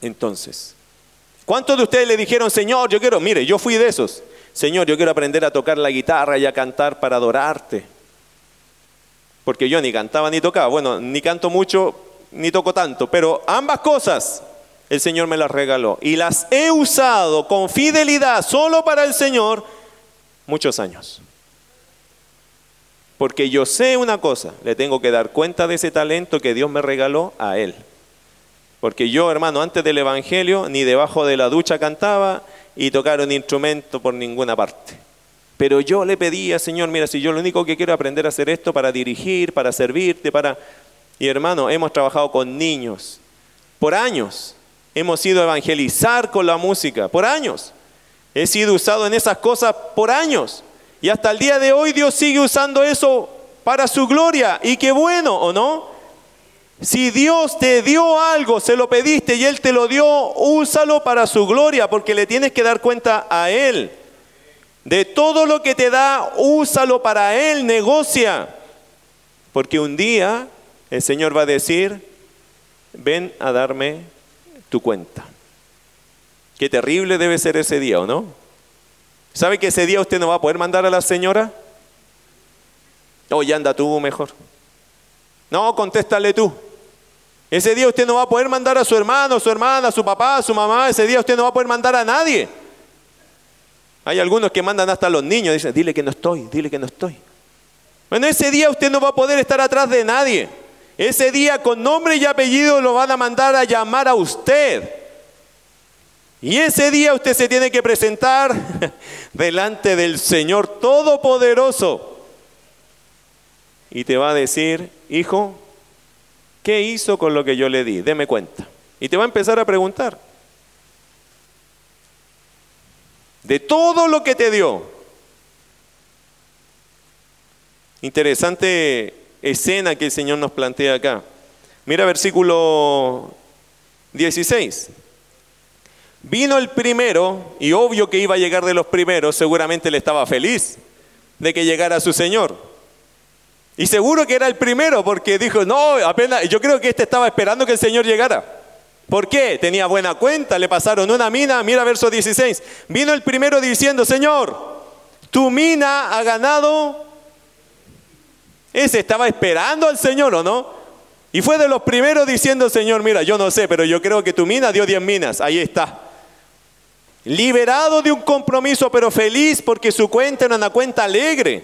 Entonces, ¿cuántos de ustedes le dijeron, Señor, yo quiero, mire, yo fui de esos, Señor, yo quiero aprender a tocar la guitarra y a cantar para adorarte? Porque yo ni cantaba ni tocaba. Bueno, ni canto mucho, ni toco tanto, pero ambas cosas el Señor me las regaló y las he usado con fidelidad solo para el Señor muchos años. Porque yo sé una cosa, le tengo que dar cuenta de ese talento que Dios me regaló a Él. Porque yo, hermano, antes del Evangelio, ni debajo de la ducha cantaba y tocar un instrumento por ninguna parte. Pero yo le pedía, Señor, mira, si yo lo único que quiero aprender a hacer esto para dirigir, para servirte, para... Y hermano, hemos trabajado con niños por años. Hemos ido a evangelizar con la música por años. He sido usado en esas cosas por años. Y hasta el día de hoy Dios sigue usando eso para su gloria. Y qué bueno, ¿o no? Si Dios te dio algo, se lo pediste y Él te lo dio, úsalo para su gloria, porque le tienes que dar cuenta a Él. De todo lo que te da, úsalo para Él, negocia. Porque un día el Señor va a decir, ven a darme tu cuenta. Qué terrible debe ser ese día, ¿o no? ¿Sabe que ese día usted no va a poder mandar a la señora? Oye, anda tú mejor. No, contéstale tú. Ese día usted no va a poder mandar a su hermano, su hermana, su papá, su mamá. Ese día usted no va a poder mandar a nadie. Hay algunos que mandan hasta a los niños, dicen, dile que no estoy, dile que no estoy. Bueno, ese día usted no va a poder estar atrás de nadie. Ese día con nombre y apellido lo van a mandar a llamar a usted. Y ese día usted se tiene que presentar delante del Señor Todopoderoso. Y te va a decir, hijo, ¿qué hizo con lo que yo le di? Deme cuenta. Y te va a empezar a preguntar. De todo lo que te dio. Interesante escena que el Señor nos plantea acá. Mira versículo 16. Vino el primero, y obvio que iba a llegar de los primeros, seguramente le estaba feliz de que llegara su Señor. Y seguro que era el primero, porque dijo, no, apenas, yo creo que este estaba esperando que el Señor llegara. ¿Por qué? Tenía buena cuenta, le pasaron una mina, mira verso 16. Vino el primero diciendo, Señor, tu mina ha ganado. Ese estaba esperando al Señor, ¿o no? Y fue de los primeros diciendo, Señor, mira, yo no sé, pero yo creo que tu mina dio 10 minas, ahí está liberado de un compromiso, pero feliz porque su cuenta era una cuenta alegre.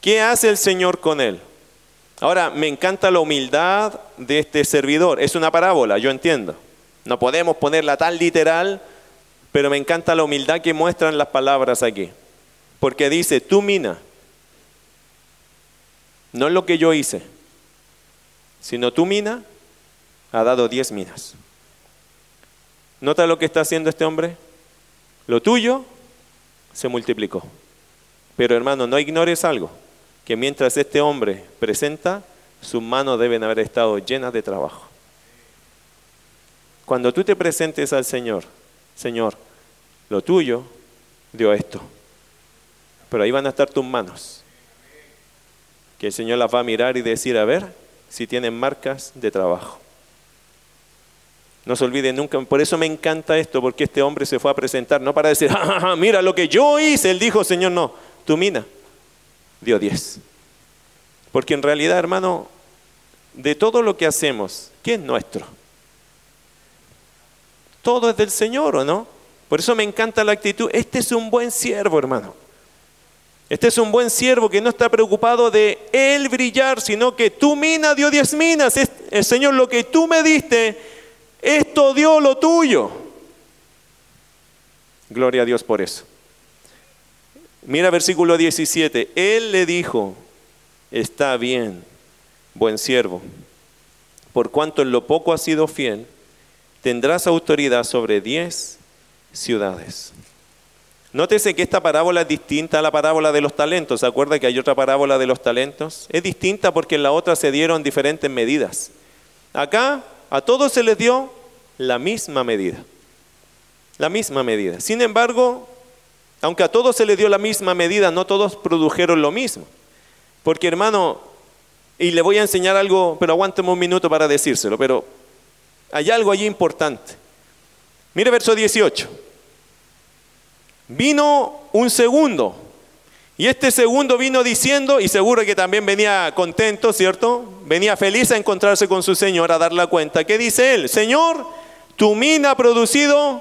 ¿Qué hace el Señor con él? Ahora, me encanta la humildad de este servidor. Es una parábola, yo entiendo. No podemos ponerla tan literal, pero me encanta la humildad que muestran las palabras aquí. Porque dice, tú mina, no es lo que yo hice, sino tú mina ha dado diez minas. ¿Nota lo que está haciendo este hombre? Lo tuyo se multiplicó. Pero hermano, no ignores algo, que mientras este hombre presenta, sus manos deben haber estado llenas de trabajo. Cuando tú te presentes al Señor, Señor, lo tuyo dio esto, pero ahí van a estar tus manos, que el Señor las va a mirar y decir, a ver si tienen marcas de trabajo. No se olvide nunca, por eso me encanta esto, porque este hombre se fue a presentar, no para decir, mira lo que yo hice, él dijo, Señor, no, tu mina dio 10. Porque en realidad, hermano, de todo lo que hacemos, ¿qué es nuestro? Todo es del Señor, ¿o no? Por eso me encanta la actitud. Este es un buen siervo, hermano. Este es un buen siervo que no está preocupado de él brillar, sino que tu mina dio diez minas. el Señor, lo que tú me diste, esto dio lo tuyo. Gloria a Dios por eso. Mira versículo 17. Él le dijo, está bien, buen siervo, por cuanto en lo poco has sido fiel, tendrás autoridad sobre diez ciudades. Nótese que esta parábola es distinta a la parábola de los talentos. ¿Se acuerda que hay otra parábola de los talentos? Es distinta porque en la otra se dieron diferentes medidas. Acá a todos se les dio la misma medida. La misma medida. Sin embargo, aunque a todos se les dio la misma medida, no todos produjeron lo mismo. Porque hermano, y le voy a enseñar algo, pero aguánteme un minuto para decírselo, pero hay algo allí importante. Mire verso 18. Vino un segundo y este segundo vino diciendo, y seguro que también venía contento, ¿cierto? Venía feliz a encontrarse con su Señor, a dar la cuenta. ¿Qué dice él? Señor, tu mina ha producido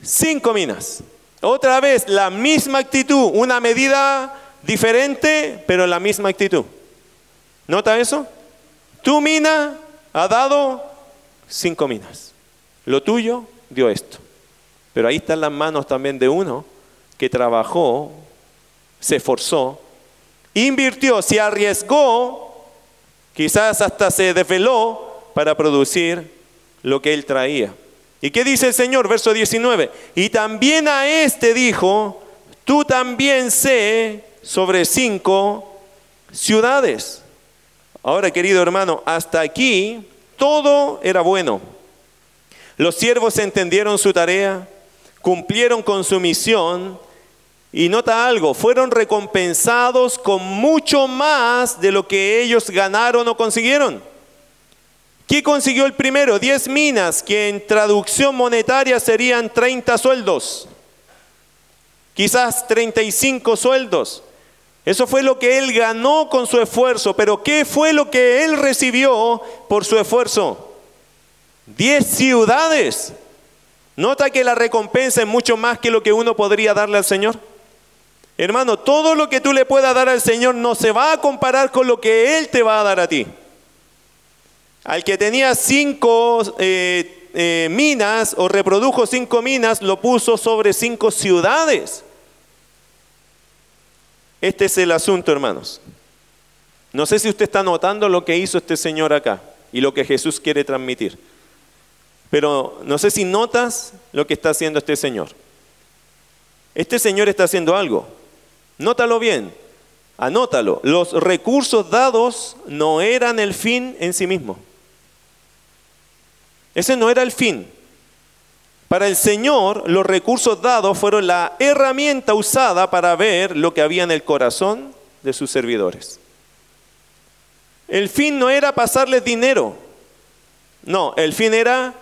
cinco minas. Otra vez, la misma actitud, una medida diferente, pero la misma actitud. ¿Nota eso? Tu mina ha dado cinco minas. Lo tuyo dio esto. Pero ahí están las manos también de uno que trabajó se esforzó, invirtió, se arriesgó, quizás hasta se desveló para producir lo que él traía. ¿Y qué dice el Señor? Verso 19. Y también a este dijo, tú también sé sobre cinco ciudades. Ahora, querido hermano, hasta aquí todo era bueno. Los siervos entendieron su tarea, cumplieron con su misión y nota algo, fueron recompensados con mucho más de lo que ellos ganaron o consiguieron. ¿Qué consiguió el primero? 10 minas, que en traducción monetaria serían 30 sueldos. Quizás 35 sueldos. Eso fue lo que él ganó con su esfuerzo, pero ¿qué fue lo que él recibió por su esfuerzo? 10 ciudades. Nota que la recompensa es mucho más que lo que uno podría darle al Señor. Hermano, todo lo que tú le puedas dar al Señor no se va a comparar con lo que Él te va a dar a ti. Al que tenía cinco eh, eh, minas o reprodujo cinco minas, lo puso sobre cinco ciudades. Este es el asunto, hermanos. No sé si usted está notando lo que hizo este Señor acá y lo que Jesús quiere transmitir. Pero no sé si notas lo que está haciendo este Señor. Este Señor está haciendo algo. Nótalo bien. Anótalo, los recursos dados no eran el fin en sí mismo. Ese no era el fin. Para el Señor, los recursos dados fueron la herramienta usada para ver lo que había en el corazón de sus servidores. El fin no era pasarles dinero. No, el fin era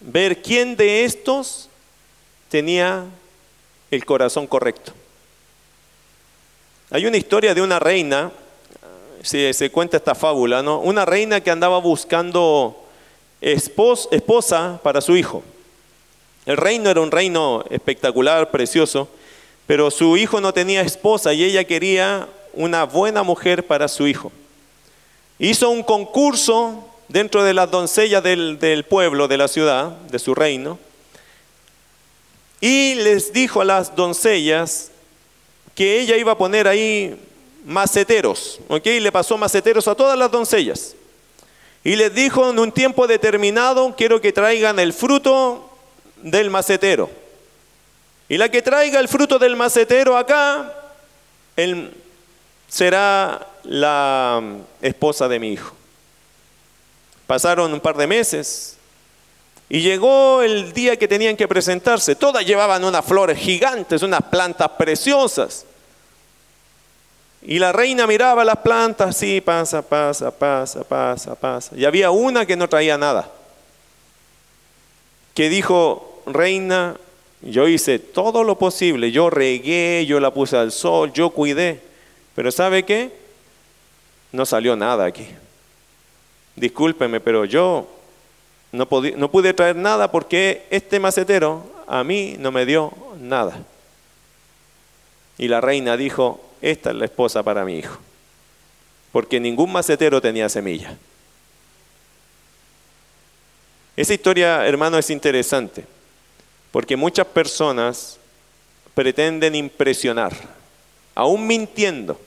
ver quién de estos tenía el corazón correcto. Hay una historia de una reina, se, cuenta esta fábula, ¿no? Una reina que andaba buscando esposa para su hijo. El reino era un reino espectacular, precioso, pero su hijo no tenía esposa y ella quería una buena mujer para su hijo. Hizo un concurso dentro de las doncellas del, del pueblo, de la ciudad, de su reino, y les dijo a las doncellas que ella iba a poner ahí maceteros, ¿ok? Le pasó maceteros a todas las doncellas. Y les dijo en un tiempo determinado, quiero que traigan el fruto del macetero. Y la que traiga el fruto del macetero acá, será la esposa de mi hijo. Pasaron un par de meses y llegó el día que tenían que presentarse. Todas llevaban unas flores gigantes, unas plantas preciosas. Y la reina miraba las plantas, así, pasa, pasa, pasa, pasa, pasa. Y había una que no traía nada. Que dijo, reina, yo hice todo lo posible, yo regué, yo la puse al sol, yo cuidé. Pero ¿sabe qué? No salió nada aquí. Discúlpeme, pero yo no, no pude traer nada porque este macetero a mí no me dio nada. Y la reina dijo, esta es la esposa para mi hijo, porque ningún macetero tenía semilla. Esa historia, hermano, es interesante, porque muchas personas pretenden impresionar, aún mintiendo.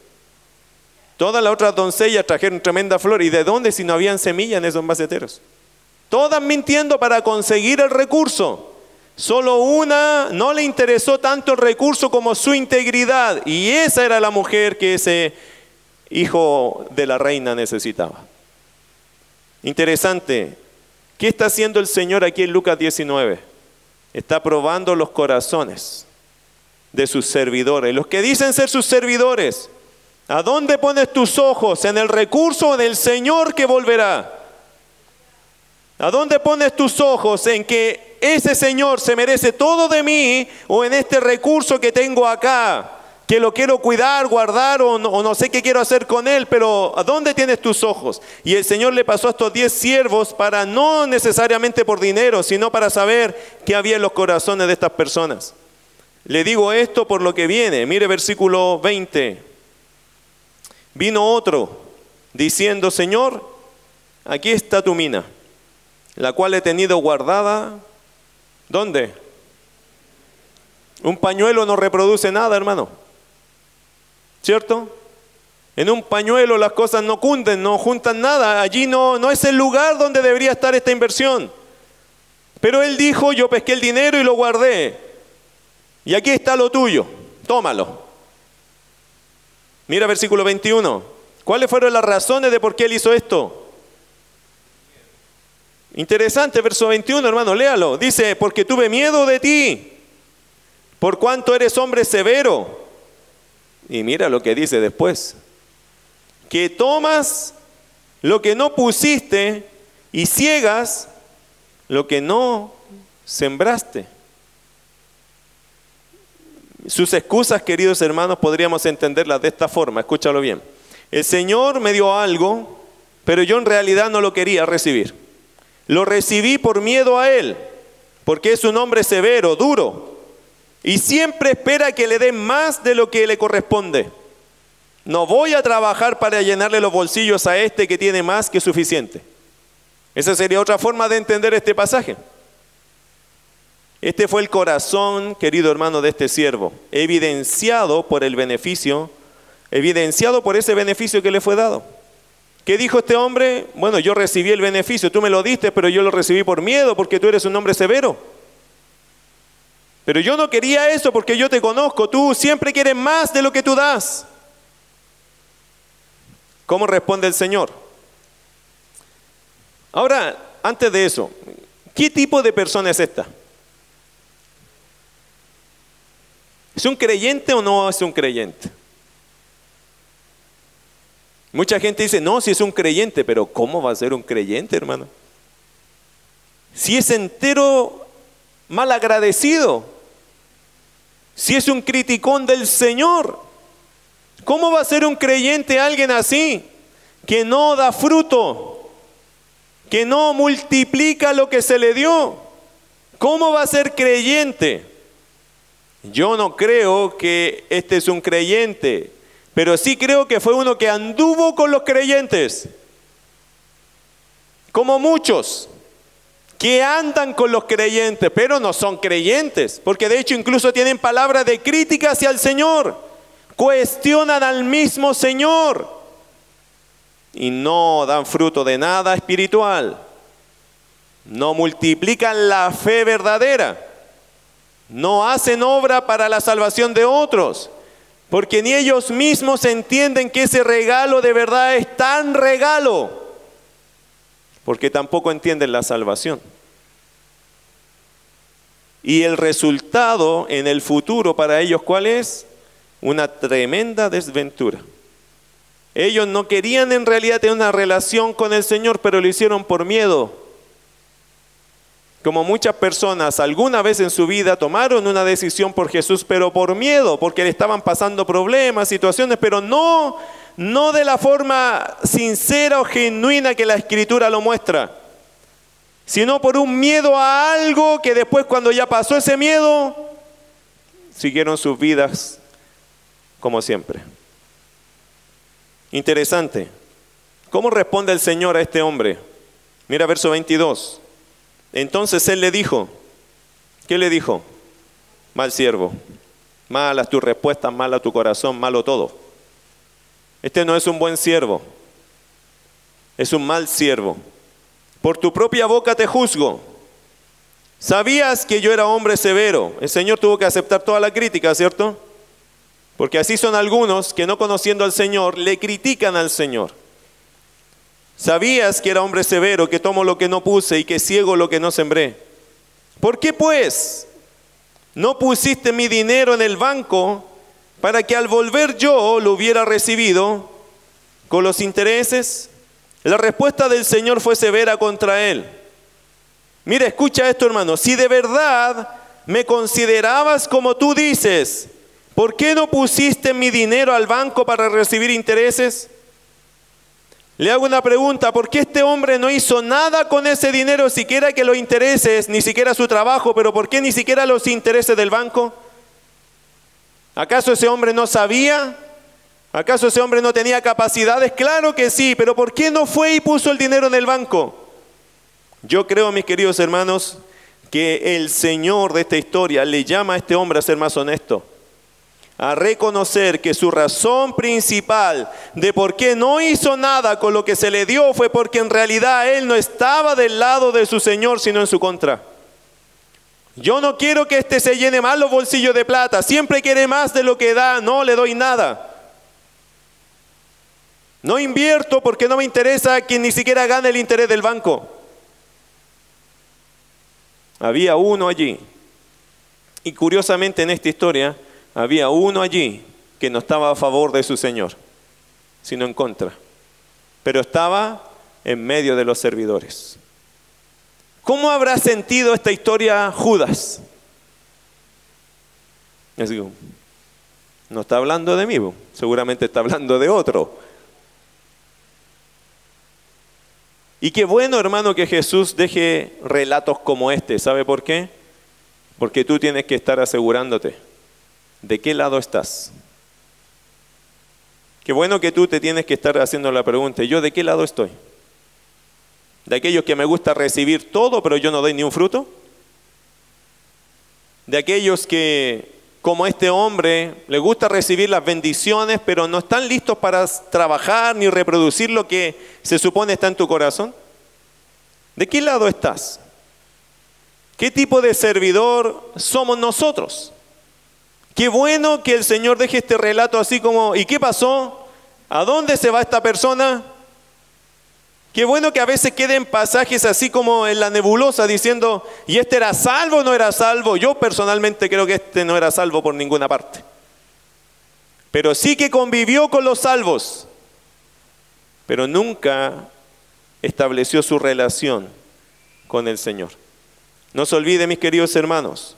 Todas las otras doncellas trajeron tremenda flor. ¿Y de dónde si no habían semilla en esos maceteros? Todas mintiendo para conseguir el recurso. Solo una no le interesó tanto el recurso como su integridad. Y esa era la mujer que ese hijo de la reina necesitaba. Interesante. ¿Qué está haciendo el Señor aquí en Lucas 19? Está probando los corazones de sus servidores. Los que dicen ser sus servidores. ¿A dónde pones tus ojos? ¿En el recurso del Señor que volverá? ¿A dónde pones tus ojos? ¿En que ese Señor se merece todo de mí o en este recurso que tengo acá? Que lo quiero cuidar, guardar o no, sé qué quiero hacer con él, pero ¿a dónde tienes tus ojos? Y el Señor le pasó a estos diez siervos para no necesariamente por dinero, sino para saber qué había en los corazones de estas personas. Le digo esto por lo que viene. Mire versículo 20. Vino otro diciendo, Señor, aquí está tu mina la cual he tenido guardada. ¿Dónde? Un pañuelo no reproduce nada, hermano. ¿Cierto? En un pañuelo las cosas no cunden, no juntan nada. Allí no, no es el lugar donde debería estar esta inversión. Pero él dijo, yo pesqué el dinero y lo guardé. Y aquí está lo tuyo, tómalo. Mira versículo 21. ¿Cuáles fueron las razones de por qué él hizo esto? Interesante, verso 21, hermano, léalo. Dice, porque tuve miedo de ti, por cuanto eres hombre severo. Y mira lo que dice después. Que tomas lo que no pusiste y ciegas lo que no sembraste. Sus excusas, queridos hermanos, podríamos entenderlas de esta forma. Escúchalo bien. El Señor me dio algo, pero yo en realidad no lo quería recibir. Lo recibí por miedo a él, porque es un hombre severo, duro, y siempre espera que le den más de lo que le corresponde. No voy a trabajar para llenarle los bolsillos a este que tiene más que suficiente. Esa sería otra forma de entender este pasaje. Este fue el corazón, querido hermano, de este siervo, evidenciado por el beneficio, evidenciado por ese beneficio que le fue dado. ¿Qué dijo este hombre? Bueno, yo recibí el beneficio, tú me lo diste, pero yo lo recibí por miedo porque tú eres un hombre severo. Pero yo no quería eso porque yo te conozco, tú siempre quieres más de lo que tú das. ¿Cómo responde el Señor? Ahora, antes de eso, ¿qué tipo de persona es esta? ¿Es un creyente o no es un creyente? Mucha gente dice, no, si es un creyente, pero ¿cómo va a ser un creyente, hermano? Si es entero mal agradecido, si es un criticón del Señor, ¿cómo va a ser un creyente alguien así? Que no da fruto, que no multiplica lo que se le dio. ¿Cómo va a ser creyente? Yo no creo que este es un creyente, pero sí creo que fue uno que anduvo con los creyentes, como muchos que andan con los creyentes, pero no son creyentes, porque de hecho incluso tienen palabras de crítica hacia el Señor, cuestionan al mismo Señor y no dan fruto de nada espiritual, no multiplican la fe verdadera no hacen obra para la salvación de otros, porque ni ellos mismos entienden que ese regalo de verdad es tan regalo, porque tampoco entienden la salvación. Y el resultado en el futuro para ellos, ¿cuál es? Una tremenda desventura. Ellos no querían en realidad tener una relación con el Señor, pero lo hicieron por miedo como muchas personas alguna vez en su vida tomaron una decisión por Jesús, pero por miedo, porque le estaban pasando problemas, situaciones, pero no, no de la forma sincera o genuina que la escritura lo muestra, sino por un miedo a algo que después cuando ya pasó ese miedo, siguieron sus vidas como siempre. Interesante. ¿Cómo responde el Señor a este hombre? Mira verso 22. Entonces él le dijo, ¿qué le dijo? Mal siervo, malas tus respuestas, mala tu corazón, malo todo. Este no es un buen siervo, es un mal siervo. Por tu propia boca te juzgo. Sabías que yo era hombre severo. El Señor tuvo que aceptar toda la crítica, ¿cierto? Porque así son algunos que no conociendo al Señor le critican al Señor. Sabías que era hombre severo, que tomo lo que no puse y que ciego lo que no sembré. ¿Por qué pues no pusiste mi dinero en el banco para que al volver yo lo hubiera recibido con los intereses? La respuesta del Señor fue severa contra él. Mira, escucha esto hermano, si de verdad me considerabas como tú dices, ¿por qué no pusiste mi dinero al banco para recibir intereses? Le hago una pregunta, ¿por qué este hombre no hizo nada con ese dinero, siquiera que los intereses, ni siquiera su trabajo, pero por qué ni siquiera los intereses del banco? ¿Acaso ese hombre no sabía? ¿Acaso ese hombre no tenía capacidades? Claro que sí, pero ¿por qué no fue y puso el dinero en el banco? Yo creo, mis queridos hermanos, que el Señor de esta historia le llama a este hombre a ser más honesto a reconocer que su razón principal de por qué no hizo nada con lo que se le dio fue porque en realidad él no estaba del lado de su Señor, sino en su contra. Yo no quiero que éste se llene más los bolsillos de plata, siempre quiere más de lo que da, no le doy nada. No invierto porque no me interesa que ni siquiera gane el interés del banco. Había uno allí. Y curiosamente en esta historia, había uno allí que no estaba a favor de su Señor, sino en contra, pero estaba en medio de los servidores. ¿Cómo habrá sentido esta historia Judas? no está hablando de mí, seguramente está hablando de otro. Y qué bueno, hermano, que Jesús deje relatos como este. ¿Sabe por qué? Porque tú tienes que estar asegurándote ¿De qué lado estás? Qué bueno que tú te tienes que estar haciendo la pregunta, ¿yo de qué lado estoy? ¿De aquellos que me gusta recibir todo pero yo no doy ni un fruto? ¿De aquellos que, como este hombre, le gusta recibir las bendiciones pero no están listos para trabajar ni reproducir lo que se supone está en tu corazón? ¿De qué lado estás? ¿Qué tipo de servidor somos nosotros? Qué bueno que el Señor deje este relato así como, ¿y qué pasó? ¿A dónde se va esta persona? Qué bueno que a veces queden pasajes así como en la nebulosa diciendo, ¿y este era salvo o no era salvo? Yo personalmente creo que este no era salvo por ninguna parte. Pero sí que convivió con los salvos, pero nunca estableció su relación con el Señor. No se olvide, mis queridos hermanos,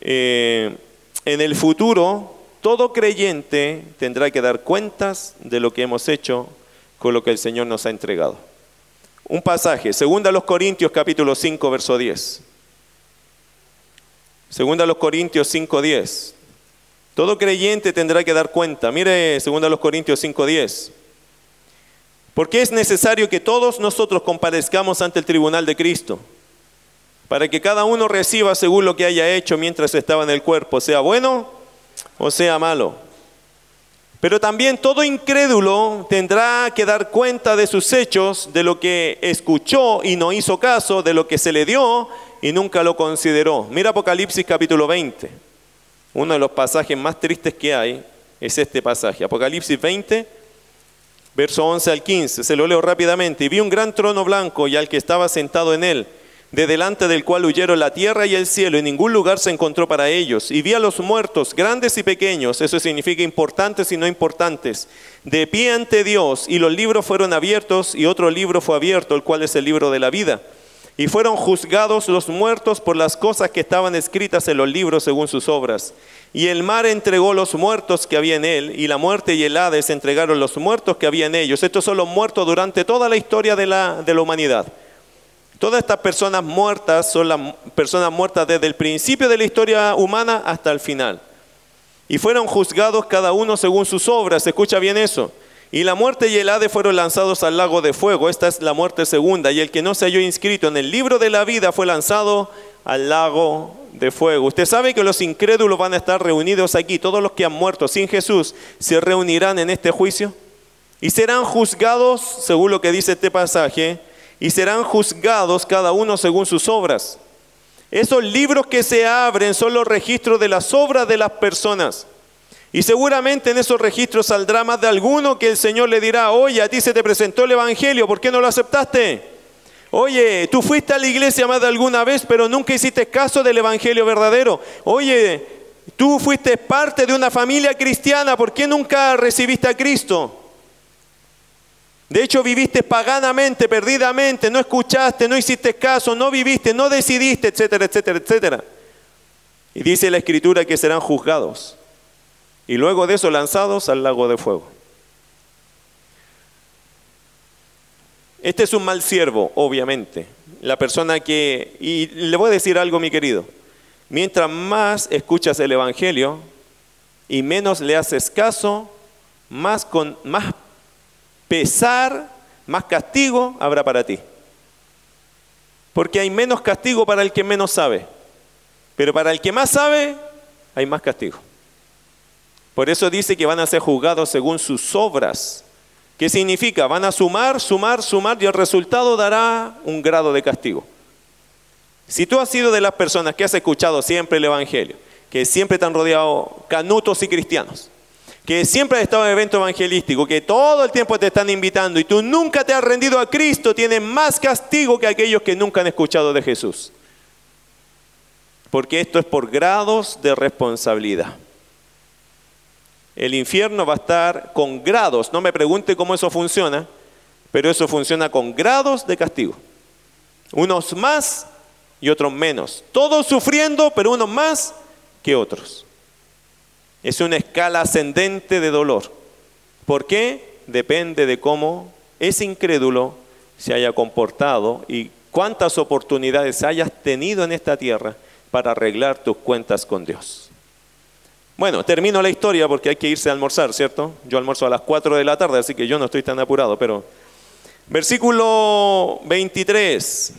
eh, en el futuro todo creyente tendrá que dar cuentas de lo que hemos hecho con lo que el Señor nos ha entregado. Un pasaje, segunda los Corintios capítulo 5, verso 10. Segunda a los Corintios 5, 10. Todo creyente tendrá que dar cuenta. Mire, segunda a los Corintios 5, 10. Porque es necesario que todos nosotros comparezcamos ante el tribunal de Cristo, para que cada uno reciba según lo que haya hecho mientras estaba en el cuerpo, sea bueno o sea malo. Pero también todo incrédulo tendrá que dar cuenta de sus hechos, de lo que escuchó y no hizo caso, de lo que se le dio y nunca lo consideró. Mira Apocalipsis capítulo 20. Uno de los pasajes más tristes que hay es este pasaje. Apocalipsis 20, verso 11 al 15, se lo leo rápidamente. Y vi un gran trono blanco y al que estaba sentado en él, de delante del cual huyeron la tierra y el cielo, y ningún lugar se encontró para ellos. Y vi a los muertos, grandes y pequeños, eso significa importantes y no importantes, de pie ante Dios, y los libros fueron abiertos, y otro libro fue abierto, el cual es el libro de la vida. Y fueron juzgados los muertos por las cosas que estaban escritas en los libros según sus obras. Y el mar entregó los muertos que había en él, y la muerte y el Hades entregaron los muertos que había en ellos. Estos son los muertos durante toda la historia de la, de la humanidad. Todas estas personas muertas son las personas muertas desde el principio de la historia humana hasta el final. Y fueron juzgados cada uno según sus obras. Escucha bien eso. Y la muerte y el Hades fueron lanzados al lago de fuego. Esta es la muerte segunda. Y el que no se halló inscrito en el libro de la vida fue lanzado al lago de fuego. Usted sabe que los incrédulos van a estar reunidos aquí. Todos los que han muerto sin Jesús se reunirán en este juicio y serán juzgados, según lo que dice este pasaje, y serán juzgados cada uno según sus obras. Esos libros que se abren son los registros de las obras de las personas. Y seguramente en esos registros saldrá más de alguno que el Señor le dirá, oye, a ti se te presentó el Evangelio, ¿por qué no lo aceptaste? Oye, tú fuiste a la iglesia más de alguna vez, pero nunca hiciste caso del Evangelio verdadero. Oye, tú fuiste parte de una familia cristiana, ¿por qué nunca recibiste a Cristo? De hecho, viviste paganamente, perdidamente, no escuchaste, no hiciste caso, no viviste, no decidiste, etcétera, etcétera, etcétera. Y dice la escritura que serán juzgados. Y luego de eso lanzados al lago de fuego. Este es un mal siervo, obviamente. La persona que, y le voy a decir algo, mi querido, mientras más escuchas el Evangelio y menos le haces caso, más, con, más pesar, más castigo habrá para ti. Porque hay menos castigo para el que menos sabe, pero para el que más sabe, hay más castigo. Por eso dice que van a ser juzgados según sus obras ¿Qué significa? Van a sumar, sumar, sumar y el resultado dará un grado de castigo. Si tú has sido de las personas que has escuchado siempre el Evangelio, que siempre te han rodeado canutos y cristianos, que siempre has estado en evento evangelístico, que todo el tiempo te están invitando y tú nunca te has rendido a Cristo, tienes más castigo que aquellos que nunca han escuchado de Jesús. Porque esto es por grados de responsabilidad el infierno va a estar con grados. No me pregunte cómo eso funciona, pero eso funciona con grados de castigo. Unos más y otros menos. Todos sufriendo, pero unos más que otros. Es una escala ascendente de dolor. ¿Por qué? Depende de cómo ese incrédulo se haya comportado y cuántas oportunidades hayas tenido en esta tierra para arreglar tus cuentas con Dios. Bueno, termino la historia porque hay que irse a almorzar, ¿cierto? Yo almuerzo a las 4 de la tarde, así que yo no estoy tan apurado, pero... Versículo 23,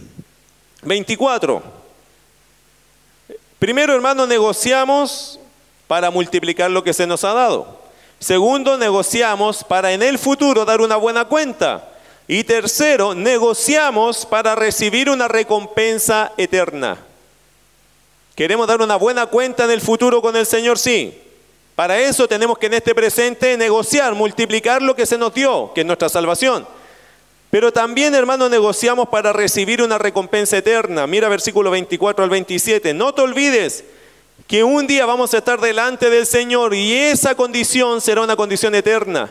24. Primero, hermano, negociamos para multiplicar lo que se nos ha dado. Segundo, negociamos para en el futuro dar una buena cuenta. Y tercero, negociamos para recibir una recompensa eterna. ¿Queremos dar una buena cuenta en el futuro con el Señor? Sí. Para eso tenemos que en este presente negociar, multiplicar lo que se nos dio, que es nuestra salvación. Pero también, hermanos, negociamos para recibir una recompensa eterna. Mira versículo 24 al 27. No te olvides que un día vamos a estar delante del Señor y esa condición será una condición eterna.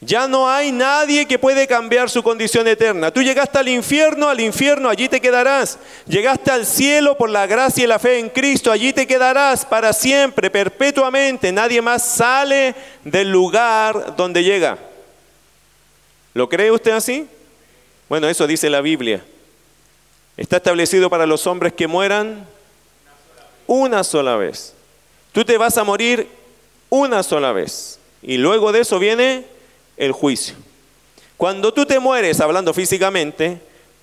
Ya no hay nadie que puede cambiar su condición eterna. Tú llegaste al infierno, al infierno, allí te quedarás. Llegaste al cielo por la gracia y la fe en Cristo, allí te quedarás para siempre, perpetuamente. Nadie más sale del lugar donde llega. ¿Lo cree usted así? Bueno, eso dice la Biblia. Está establecido para los hombres que mueran una sola vez. Tú te vas a morir una sola vez. Y luego de eso viene el juicio. Cuando tú te mueres, hablando físicamente,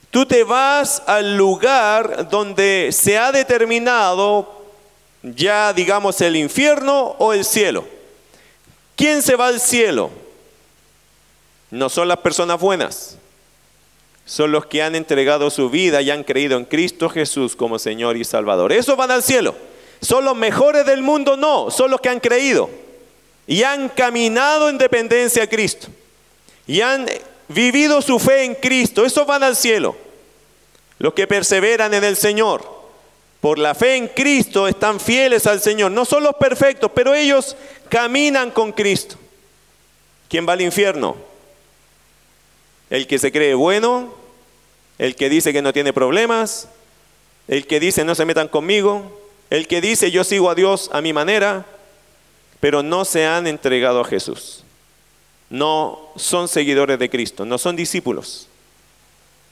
tú te vas al lugar donde se ha determinado ya, digamos, el infierno o el cielo. ¿Quién se va al cielo? No son las personas buenas, son los que han entregado su vida y han creído en Cristo Jesús como Señor y Salvador. Esos van al cielo. Son los mejores del mundo, no, son los que han creído y han caminado en dependencia a Cristo y han vivido su fe en Cristo, esos van al cielo. Los que perseveran en el Señor, por la fe en Cristo, están fieles al Señor. No son los perfectos, pero ellos caminan con Cristo. ¿Quién va al infierno? El que se cree bueno, el que dice que no tiene problemas, el que dice no se metan conmigo, el que dice yo sigo a Dios a mi manera, pero no se han entregado a Jesús. No son seguidores de Cristo, no son discípulos.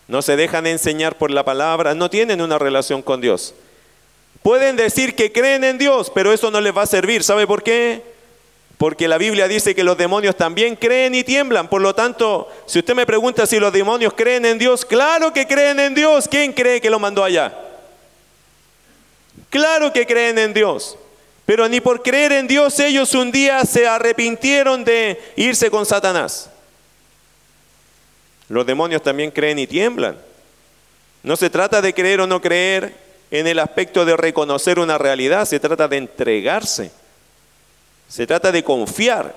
No se dejan enseñar por la palabra, no tienen una relación con Dios. Pueden decir que creen en Dios, pero eso no les va a servir. ¿Sabe por qué? Porque la Biblia dice que los demonios también creen y tiemblan. Por lo tanto, si usted me pregunta si los demonios creen en Dios, claro que creen en Dios. ¿Quién cree que lo mandó allá? Claro que creen en Dios. Pero ni por creer en Dios ellos un día se arrepintieron de irse con Satanás. Los demonios también creen y tiemblan. No se trata de creer o no creer en el aspecto de reconocer una realidad, se trata de entregarse. Se trata de confiar.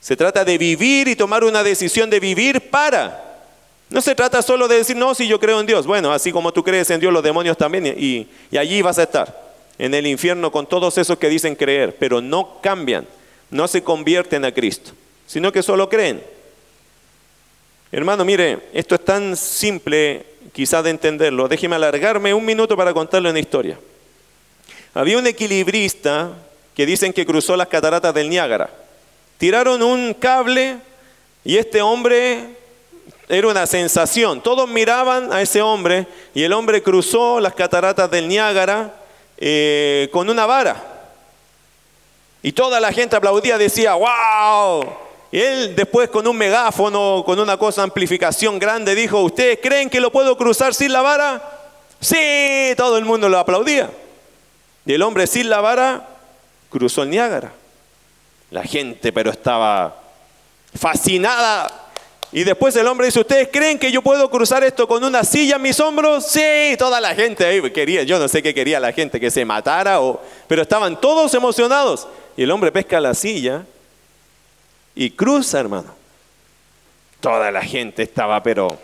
Se trata de vivir y tomar una decisión de vivir para. No se trata solo de decir, no, si yo creo en Dios. Bueno, así como tú crees en Dios, los demonios también, y, allí vas a estar en el infierno con todos esos que dicen creer, pero no cambian, no se convierten a Cristo, sino que solo creen. Hermano, mire, esto es tan simple quizás de entenderlo. Déjeme alargarme un minuto para contarle una historia. Había un equilibrista que dicen que cruzó las cataratas del Niágara. Tiraron un cable y este hombre era una sensación. Todos miraban a ese hombre y el hombre cruzó las cataratas del Niágara eh, con una vara. Y toda la gente aplaudía, decía, wow. Y él después con un megáfono, con una cosa, amplificación grande, dijo, ¿ustedes creen que lo puedo cruzar sin la vara? Sí, todo el mundo lo aplaudía. Y el hombre sin la vara cruzó el Niágara. La gente pero estaba fascinada y después el hombre dice, ¿ustedes creen que yo puedo cruzar esto con una silla en mis hombros? Sí, toda la gente ahí quería, yo no sé qué quería la gente, que se matara, o, pero estaban todos emocionados. Y el hombre pesca la silla y cruza, hermano. Toda la gente estaba, pero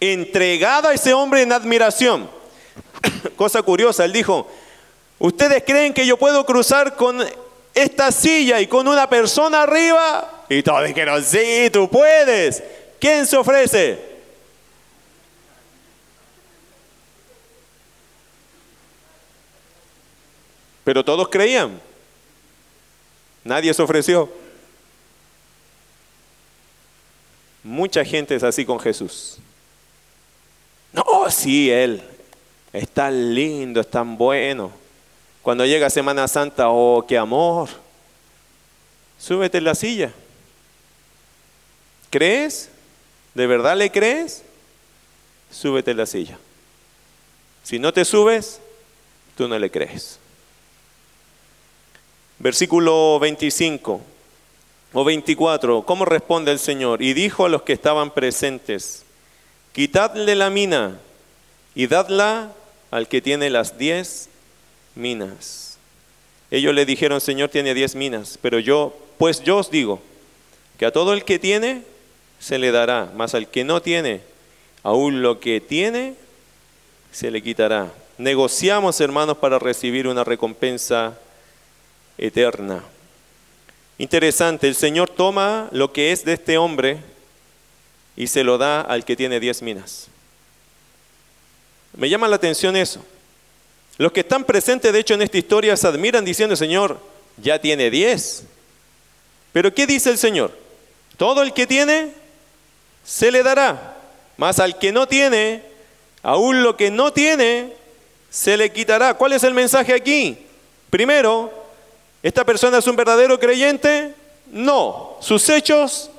entregada a ese hombre en admiración. Cosa curiosa, él dijo, ¿ustedes creen que yo puedo cruzar con esta silla y con una persona arriba? Y todos dijeron, sí, tú puedes. ¿Quién se ofrece? Pero todos creían. Nadie se ofreció. Mucha gente es así con Jesús. No, sí, Él es tan lindo, es tan bueno. Cuando llega Semana Santa, oh, qué amor. Súbete en la silla. ¿Crees? ¿De verdad le crees? Súbete en la silla. Si no te subes, tú no le crees. Versículo 25 o 24, ¿cómo responde el Señor? Y dijo a los que estaban presentes, quitadle la mina y dadla al que tiene las diez minas. Ellos le dijeron, Señor, tiene diez minas, pero yo, pues yo os digo, que a todo el que tiene, se le dará, mas al que no tiene, aún lo que tiene, se le quitará. Negociamos, hermanos, para recibir una recompensa eterna. Interesante, el Señor toma lo que es de este hombre y se lo da al que tiene diez minas. Me llama la atención eso. Los que están presentes, de hecho, en esta historia se admiran diciendo, Señor, ya tiene diez. Pero ¿qué dice el Señor? Todo el que tiene, se le dará. Mas al que no tiene, aún lo que no tiene, se le quitará. ¿Cuál es el mensaje aquí? Primero, ¿esta persona es un verdadero creyente? No. Sus hechos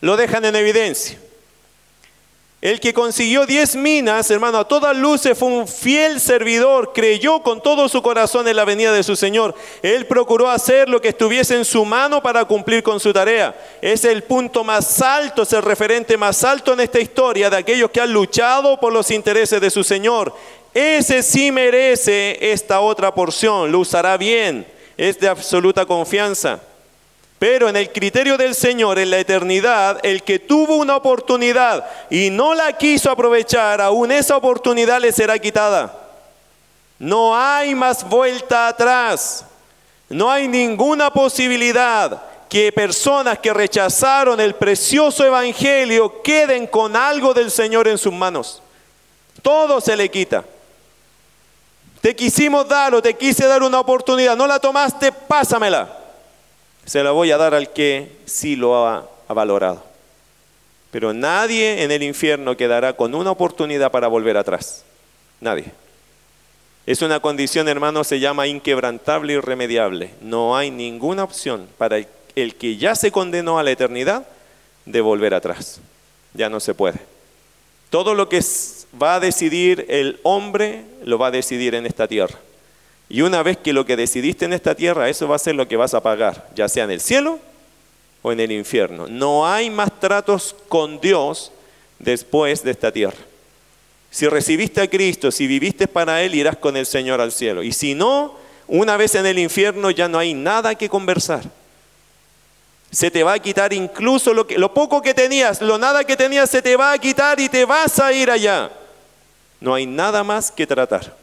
lo dejan en evidencia. El que consiguió diez minas, hermano, a todas luces fue un fiel servidor, creyó con todo su corazón en la venida de su Señor. Él procuró hacer lo que estuviese en su mano para cumplir con su tarea. Es el punto más alto, es el referente más alto en esta historia de aquellos que han luchado por los intereses de su Señor. Ese sí merece esta otra porción, lo usará bien, es de absoluta confianza. Pero en el criterio del Señor, en la eternidad, el que tuvo una oportunidad y no la quiso aprovechar, aún esa oportunidad le será quitada. No hay más vuelta atrás. No hay ninguna posibilidad que personas que rechazaron el precioso evangelio queden con algo del Señor en sus manos. Todo se le quita. Te quisimos dar o te quise dar una oportunidad, no la tomaste, pásamela se la voy a dar al que sí lo ha, valorado. Pero nadie en el infierno quedará con una oportunidad para volver atrás. Nadie. Es una condición, hermano, se llama inquebrantable irremediable. No hay ninguna opción para el, que ya se condenó a la eternidad de volver atrás. Ya no se puede. Todo lo que va a decidir el hombre lo va a decidir en esta tierra. Y una vez que lo que decidiste en esta tierra, eso va a ser lo que vas a pagar, ya sea en el cielo o en el infierno. No hay más tratos con Dios después de esta tierra. Si recibiste a Cristo, si viviste para Él, irás con el Señor al cielo. Y si no, una vez en el infierno ya no hay nada que conversar. Se te va a quitar incluso lo, que, lo poco que tenías, lo nada que tenías se te va a quitar y te vas a ir allá. No hay nada más que tratar.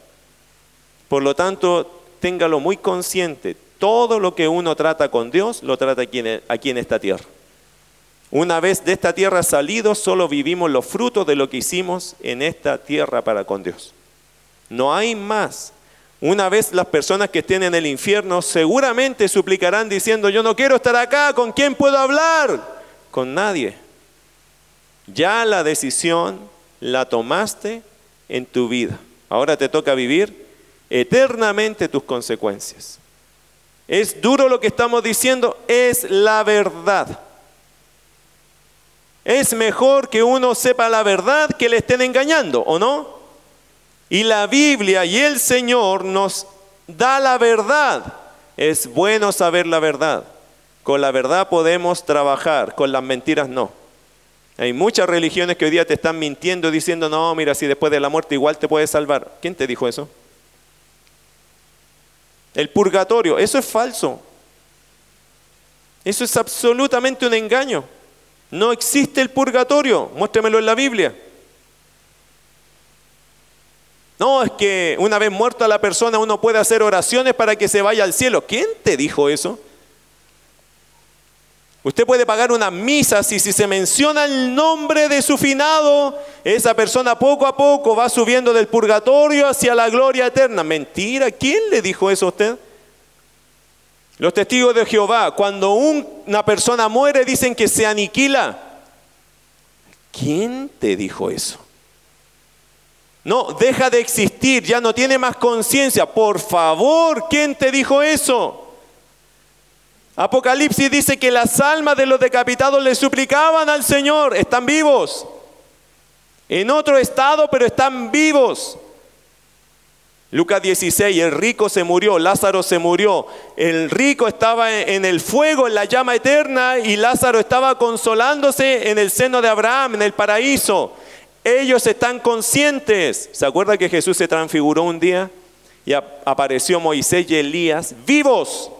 Por lo tanto, téngalo muy consciente. Todo lo que uno trata con Dios, lo trata aquí en, en esta tierra. Una vez de esta tierra salido, solo vivimos los frutos de lo que hicimos en esta tierra para con Dios. No hay más. Una vez las personas que estén en el infierno seguramente suplicarán diciendo, yo no quiero estar acá, ¿con quién puedo hablar? Con nadie. Ya la decisión la tomaste en tu vida. Ahora te toca vivir eternamente tus consecuencias. Es duro lo que estamos diciendo, es la verdad. Es mejor que uno sepa la verdad que le estén engañando, ¿o no? Y la Biblia y el Señor nos da la verdad. Es bueno saber la verdad. Con la verdad podemos trabajar, con las mentiras no. Hay muchas religiones que hoy día te están mintiendo diciendo, no, mira, si después de la muerte igual te puedes salvar. ¿Quién te dijo eso? El purgatorio, eso es falso. Eso es absolutamente un engaño. No existe el purgatorio. Muéstremelo en la Biblia. No, es que una vez muerta la persona uno puede hacer oraciones para que se vaya al cielo. ¿Quién te dijo eso? Usted puede pagar una misa si, si se menciona el nombre de su finado, esa persona poco a poco va subiendo del purgatorio hacia la gloria eterna. Mentira, ¿quién le dijo eso a usted? Los testigos de Jehová, cuando una persona muere dicen que se aniquila. ¿Quién te dijo eso? No, deja de existir, ya no tiene más conciencia. Por favor, ¿quién te dijo eso? Apocalipsis dice que las almas de los decapitados le suplicaban al Señor, están vivos. En otro estado, pero están vivos. Lucas 16, el rico se murió, Lázaro se murió. El rico estaba en el fuego, en la llama eterna, y Lázaro estaba consolándose en el seno de Abraham, en el paraíso. Ellos están conscientes. ¿Se acuerda que Jesús se transfiguró un día? y apareció Moisés y Elías vivos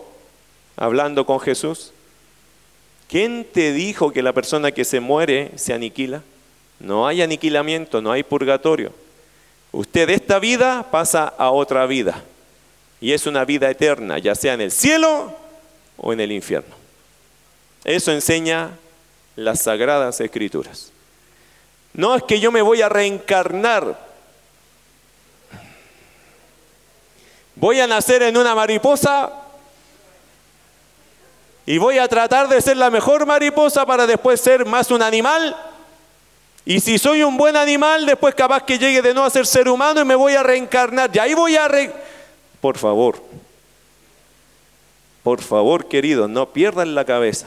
hablando con Jesús. ¿Quién te dijo que la persona que se muere se aniquila? No hay aniquilamiento, no hay purgatorio. Usted de esta vida pasa a otra vida. Y es una vida eterna, ya sea en el cielo o en el infierno. Eso enseña las sagradas escrituras. No es que yo me voy a reencarnar. Voy a nacer en una mariposa y voy a tratar de ser la mejor mariposa para después ser más un animal. Y si soy un buen animal, después capaz que llegue de nuevo a ser ser humano y me voy a reencarnar. Y ahí voy a... Re... Por favor, por favor, queridos, no pierdan la cabeza.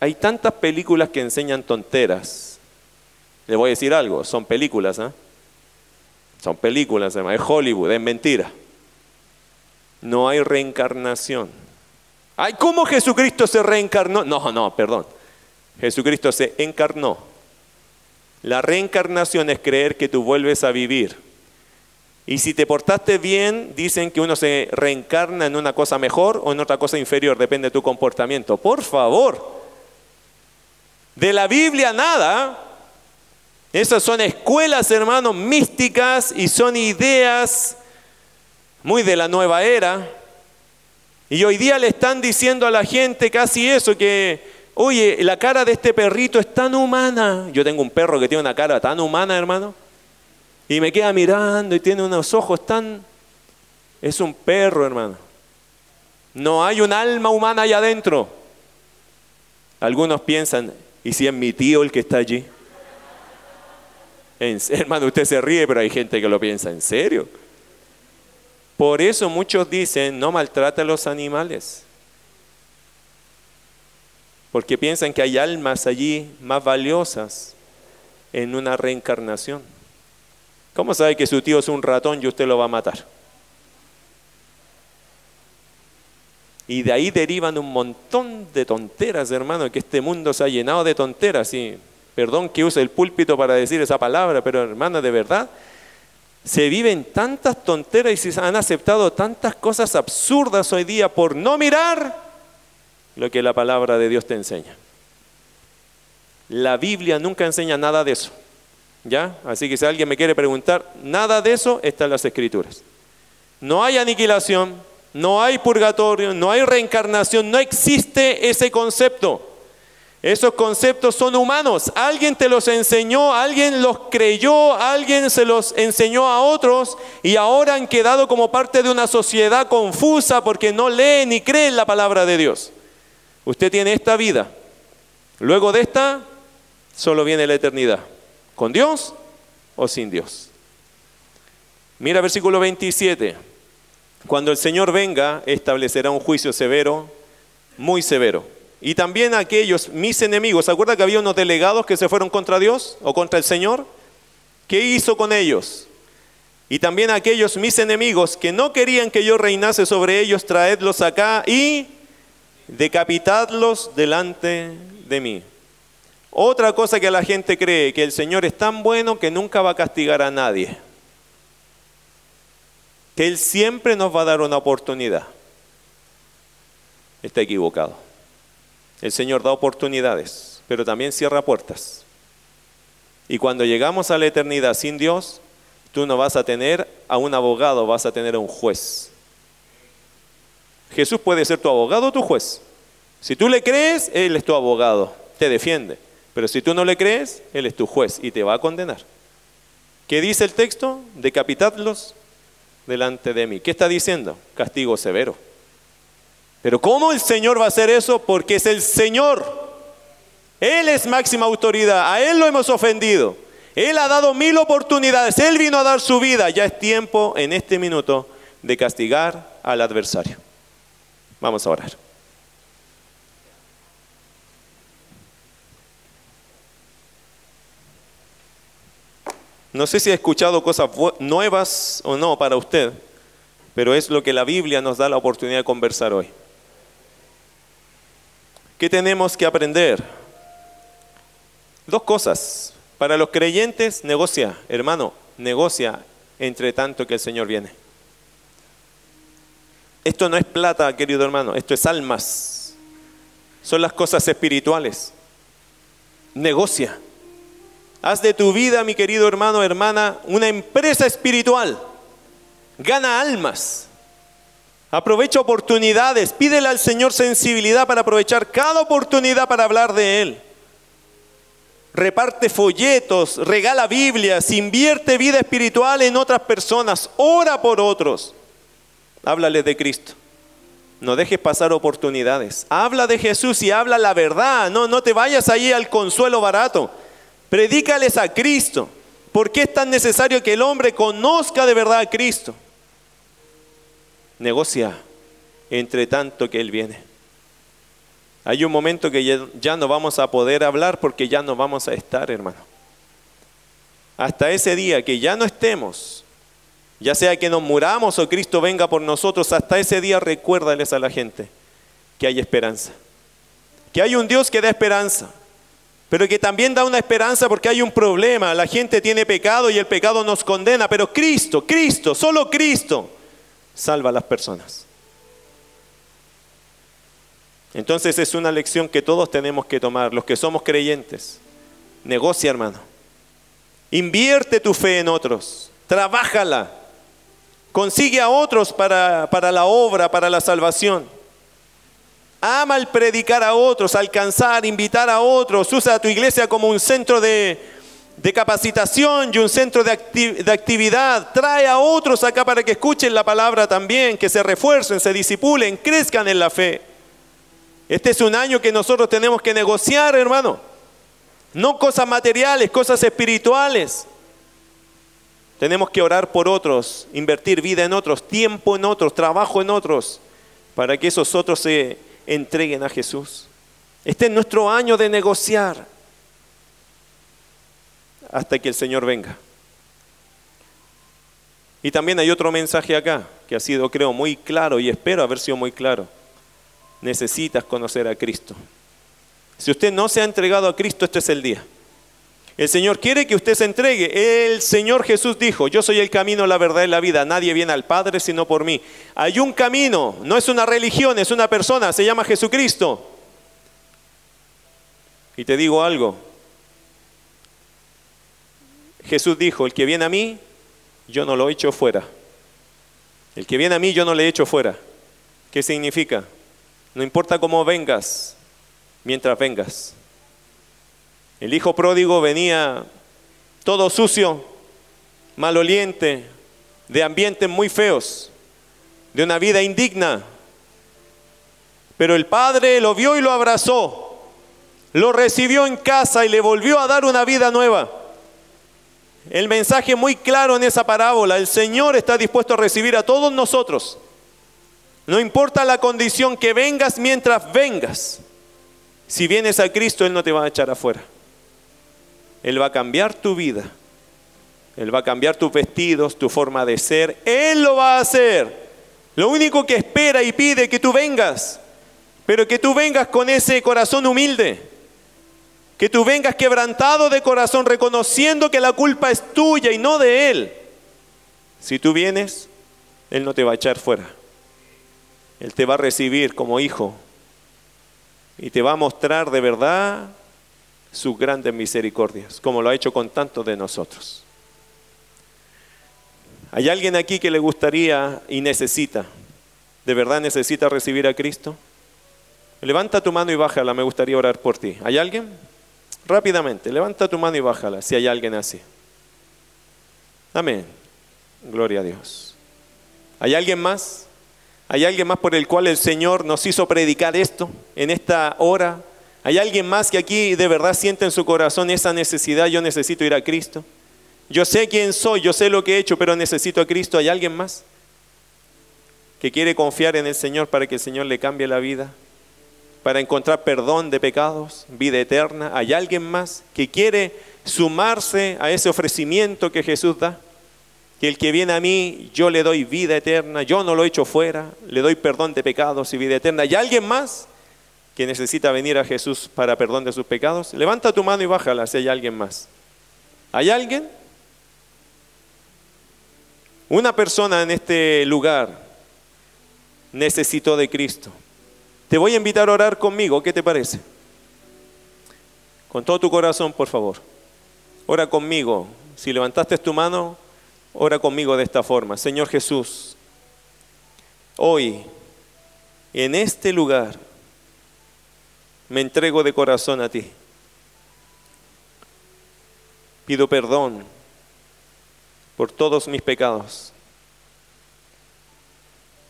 Hay tantas películas que enseñan tonteras. Les voy a decir algo, son películas, ¿eh? Son películas, es Hollywood, es mentira. No hay reencarnación. Ay, ¿cómo Jesucristo se reencarnó? No, no, perdón. Jesucristo se encarnó. La reencarnación es creer que tú vuelves a vivir. Y si te portaste bien, dicen que uno se reencarna en una cosa mejor o en otra cosa inferior, depende de tu comportamiento. Por favor, de la Biblia nada. Esas son escuelas, hermanos, místicas y son ideas muy de la nueva era y hoy día le están diciendo a la gente casi eso, que, oye, la cara de este perrito es tan humana. Yo tengo un perro que tiene una cara tan humana, hermano. Y me queda mirando y tiene unos ojos tan... Es un perro, hermano. No hay un alma humana allá adentro. Algunos piensan, ¿y si es mi tío el que está allí? hermano, usted se ríe, pero hay gente que lo piensa, ¿en serio? Por eso muchos dicen, no maltrate a los animales. Porque piensan que hay almas allí más valiosas en una reencarnación. ¿Cómo sabe que su tío es un ratón y usted lo va a matar? Y de ahí derivan un montón de tonteras, hermano, que este mundo se ha llenado de tonteras. Y perdón que use el púlpito para decir esa palabra, pero hermano, de verdad, se viven tantas tonteras y se han aceptado tantas cosas absurdas hoy día por no mirar lo que la palabra de Dios te enseña. La Biblia nunca enseña nada de eso. ¿Ya? Así que si alguien me quiere preguntar, nada de eso está en las escrituras. No hay aniquilación, no hay purgatorio, no hay reencarnación, no existe ese concepto. Esos conceptos son humanos. Alguien te los enseñó, alguien los creyó, alguien se los enseñó a otros y ahora han quedado como parte de una sociedad confusa porque no leen ni creen la palabra de Dios. Usted tiene esta vida. Luego de esta, solo viene la eternidad. ¿Con Dios o sin Dios? Mira versículo 27. Cuando el Señor venga, establecerá un juicio severo, muy severo y también aquellos, mis enemigos, ¿se acuerda que había unos delegados que se fueron contra Dios o contra el Señor? ¿Qué hizo con ellos? Y también aquellos, mis enemigos, que no querían que yo reinase sobre ellos, traedlos acá y decapitadlos delante de mí. Otra cosa que la gente cree, que el Señor es tan bueno que nunca va a castigar a nadie. Que Él siempre nos va a dar una oportunidad. Está equivocado. El Señor da oportunidades, pero también cierra puertas. Y cuando llegamos a la eternidad sin Dios, tú no vas a tener a un abogado, vas a tener a un juez. Jesús puede ser tu abogado o tu juez. Si tú le crees, Él es tu abogado, te defiende. Pero si tú no le crees, Él es tu juez y te va a condenar. ¿Qué dice el texto? Decapitadlos delante de mí. ¿Qué está diciendo? Castigo severo. Pero ¿cómo el Señor va a hacer eso? Porque es el Señor. Él es máxima autoridad. A Él lo hemos ofendido. Él ha dado mil oportunidades. Él vino a dar su vida. Ya es tiempo en este minuto de castigar al adversario. Vamos a orar. No sé si ha escuchado cosas nuevas o no para usted, pero es lo que la Biblia nos da la oportunidad de conversar hoy. ¿Qué tenemos que aprender? Dos cosas. Para los creyentes, negocia, hermano, negocia entre tanto que el Señor viene. Esto no es plata, querido hermano, esto es almas. Son las cosas espirituales. Negocia. Haz de tu vida, mi querido hermano, hermana, una empresa espiritual. Gana almas. Aprovecha oportunidades. Pídele al Señor sensibilidad para aprovechar cada oportunidad para hablar de Él. Reparte folletos, regala Biblias, invierte vida espiritual en otras personas, ora por otros. Háblale de Cristo. No dejes pasar oportunidades. Habla de Jesús y habla la verdad. No, no te vayas ahí al consuelo barato. Predícales a Cristo. ¿Por qué es tan necesario que el hombre conozca de verdad a Cristo? Negocia entre tanto que Él viene. Hay un momento que ya no vamos a poder hablar porque ya no vamos a estar, hermano. Hasta ese día que ya no estemos, ya sea que nos muramos o Cristo venga por nosotros, hasta ese día recuérdales a la gente que hay esperanza. Que hay un Dios que da esperanza, pero que también da una esperanza porque hay un problema. La gente tiene pecado y el pecado nos condena, pero Cristo, Cristo, solo Cristo salva a las personas. Entonces es una lección que todos tenemos que tomar, los que somos creyentes. Negocia, hermano. Invierte tu fe en otros. Trabájala. Consigue a otros para, para la obra, para la salvación. Ama el predicar a otros, alcanzar, invitar a otros. Usa a tu iglesia como un centro de, de capacitación y un centro de, de, actividad. Trae a otros acá para que escuchen la palabra también, que se refuercen, se disipulen, crezcan en la fe. Este es un año que nosotros tenemos que negociar, hermano. No cosas materiales, cosas espirituales. Tenemos que orar por otros, invertir vida en otros, tiempo en otros, trabajo en otros, para que esos otros se entreguen a Jesús. Este es nuestro año de negociar hasta que el Señor venga. Y también hay otro mensaje acá, que ha sido, creo, muy claro y espero haber sido muy claro necesitas conocer a Cristo. Si usted no se ha entregado a Cristo, este es el día. El Señor quiere que usted se entregue. El Señor Jesús dijo, yo soy el camino, la verdad y la vida. Nadie viene al Padre sino por mí. Hay un camino, no es una religión, es una persona, se llama Jesucristo. Y te digo algo. Jesús dijo, el que viene a mí, yo no lo echo fuera. El que viene a mí, yo no le echo fuera. ¿Qué significa? No importa cómo vengas, mientras vengas. El hijo pródigo venía todo sucio, maloliente, de ambientes muy feos, de una vida indigna. Pero el padre lo vio y lo abrazó, lo recibió en casa y le volvió a dar una vida nueva. El mensaje muy claro en esa parábola, el Señor está dispuesto a recibir a todos nosotros no importa la condición que vengas mientras vengas. Si vienes a Cristo, Él no te va a echar afuera. Él va a cambiar tu vida. Él va a cambiar tus vestidos, tu forma de ser. Él lo va a hacer. Lo único que espera y pide que tú vengas. Pero que tú vengas con ese corazón humilde. Que tú vengas quebrantado de corazón, reconociendo que la culpa es tuya y no de Él. Si tú vienes, Él no te va a echar fuera. Él te va a recibir como hijo y te va a mostrar de verdad sus grandes misericordias, como lo ha hecho con tantos de nosotros. ¿Hay alguien aquí que le gustaría y necesita, de verdad necesita recibir a Cristo? Levanta tu mano y bájala, me gustaría orar por ti. ¿Hay alguien? Rápidamente, levanta tu mano y bájala, si hay alguien así. Amén. Gloria a Dios. ¿Hay alguien más? ¿Hay alguien más por el cual el Señor nos hizo predicar esto en esta hora? ¿Hay alguien más que aquí de verdad siente en su corazón esa necesidad? Yo necesito ir a Cristo. Yo sé quién soy, yo sé lo que he hecho, pero necesito a Cristo. ¿Hay alguien más que quiere confiar en el Señor para que el Señor le cambie la vida? Para encontrar perdón de pecados, vida eterna. ¿Hay alguien más que quiere sumarse a ese ofrecimiento que Jesús da? que el que viene a mí, yo le doy vida eterna, yo no lo echo fuera, le doy perdón de pecados y vida eterna. ¿Y alguien más que necesita venir a Jesús para perdón de sus pecados? Levanta tu mano y bájala si hay alguien más. ¿Hay alguien? Una persona en este lugar necesitó de Cristo. Te voy a invitar a orar conmigo, ¿qué te parece? Con todo tu corazón, por favor. Ora conmigo. Si levantaste tu mano, ora conmigo de esta forma. Señor Jesús, hoy, en este lugar, me entrego de corazón a ti. Pido perdón por todos mis pecados.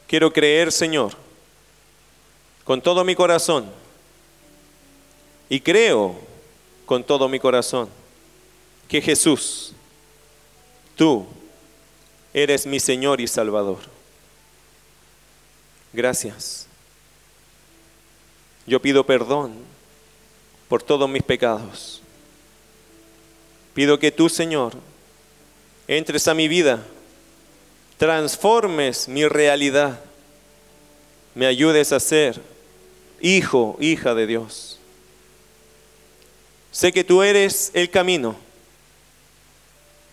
Quiero creer, Señor, con todo mi corazón. Y creo con todo mi corazón que Jesús, tú eres mi Señor y Salvador. Gracias. Yo pido perdón por todos mis pecados. Pido que tú, Señor, entres a mi vida, transformes mi realidad, me ayudes a ser hijo, hija de Dios. Sé que tú eres el camino,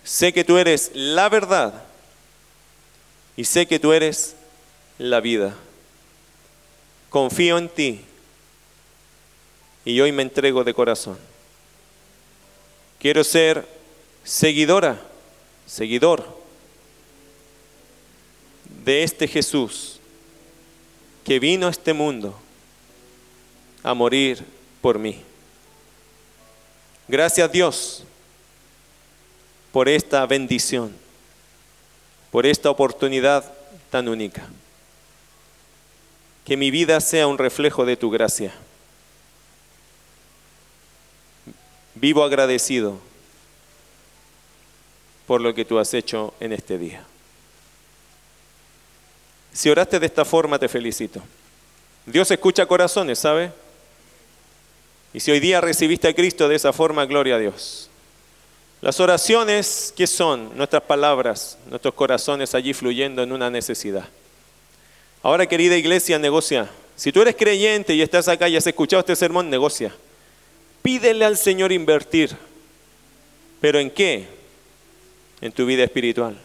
sé que tú eres la verdad y sé que tú eres la vida. Confío en ti y hoy me entrego de corazón. Quiero ser seguidora seguidor de este Jesús que vino a este mundo a morir por mí. Gracias Dios por esta bendición, por esta oportunidad tan única. Que mi vida sea un reflejo de tu gracia. Vivo agradecido por lo que tú has hecho en este día. Si oraste de esta forma, te felicito. Dios escucha corazones, ¿sabe? Y si hoy día recibiste a Cristo de esa forma, gloria a Dios. Las oraciones, ¿qué son? Nuestras palabras, nuestros corazones allí fluyendo en una necesidad. Ahora, querida iglesia, negocia. Si tú eres creyente y estás acá y has escuchado este sermón, negocia. Pídele al Señor invertir. ¿Pero en qué? en tu vida espiritual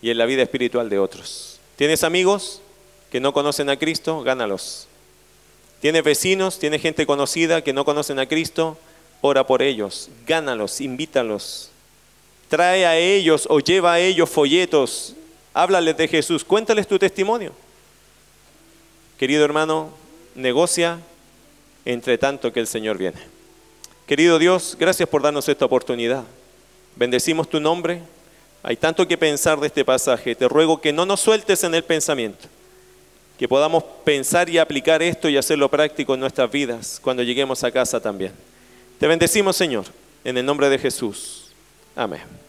y en la vida espiritual de otros. ¿Tienes amigos que no conocen a Cristo? Gánalos. ¿Tienes vecinos? ¿Tienes gente conocida que no conocen a Cristo? Ora por ellos, gánalos, invítalos. Trae a ellos o lleva a ellos folletos. Háblales de Jesús, cuéntales tu testimonio. Querido hermano, negocia entre tanto que el Señor viene. Querido Dios, gracias por darnos esta oportunidad. Bendecimos tu nombre. Hay tanto que pensar de este pasaje. Te ruego que no nos sueltes en el pensamiento. Que podamos pensar y aplicar esto y hacerlo práctico en nuestras vidas cuando lleguemos a casa también. Te bendecimos, Señor, en el nombre de Jesús. Amén.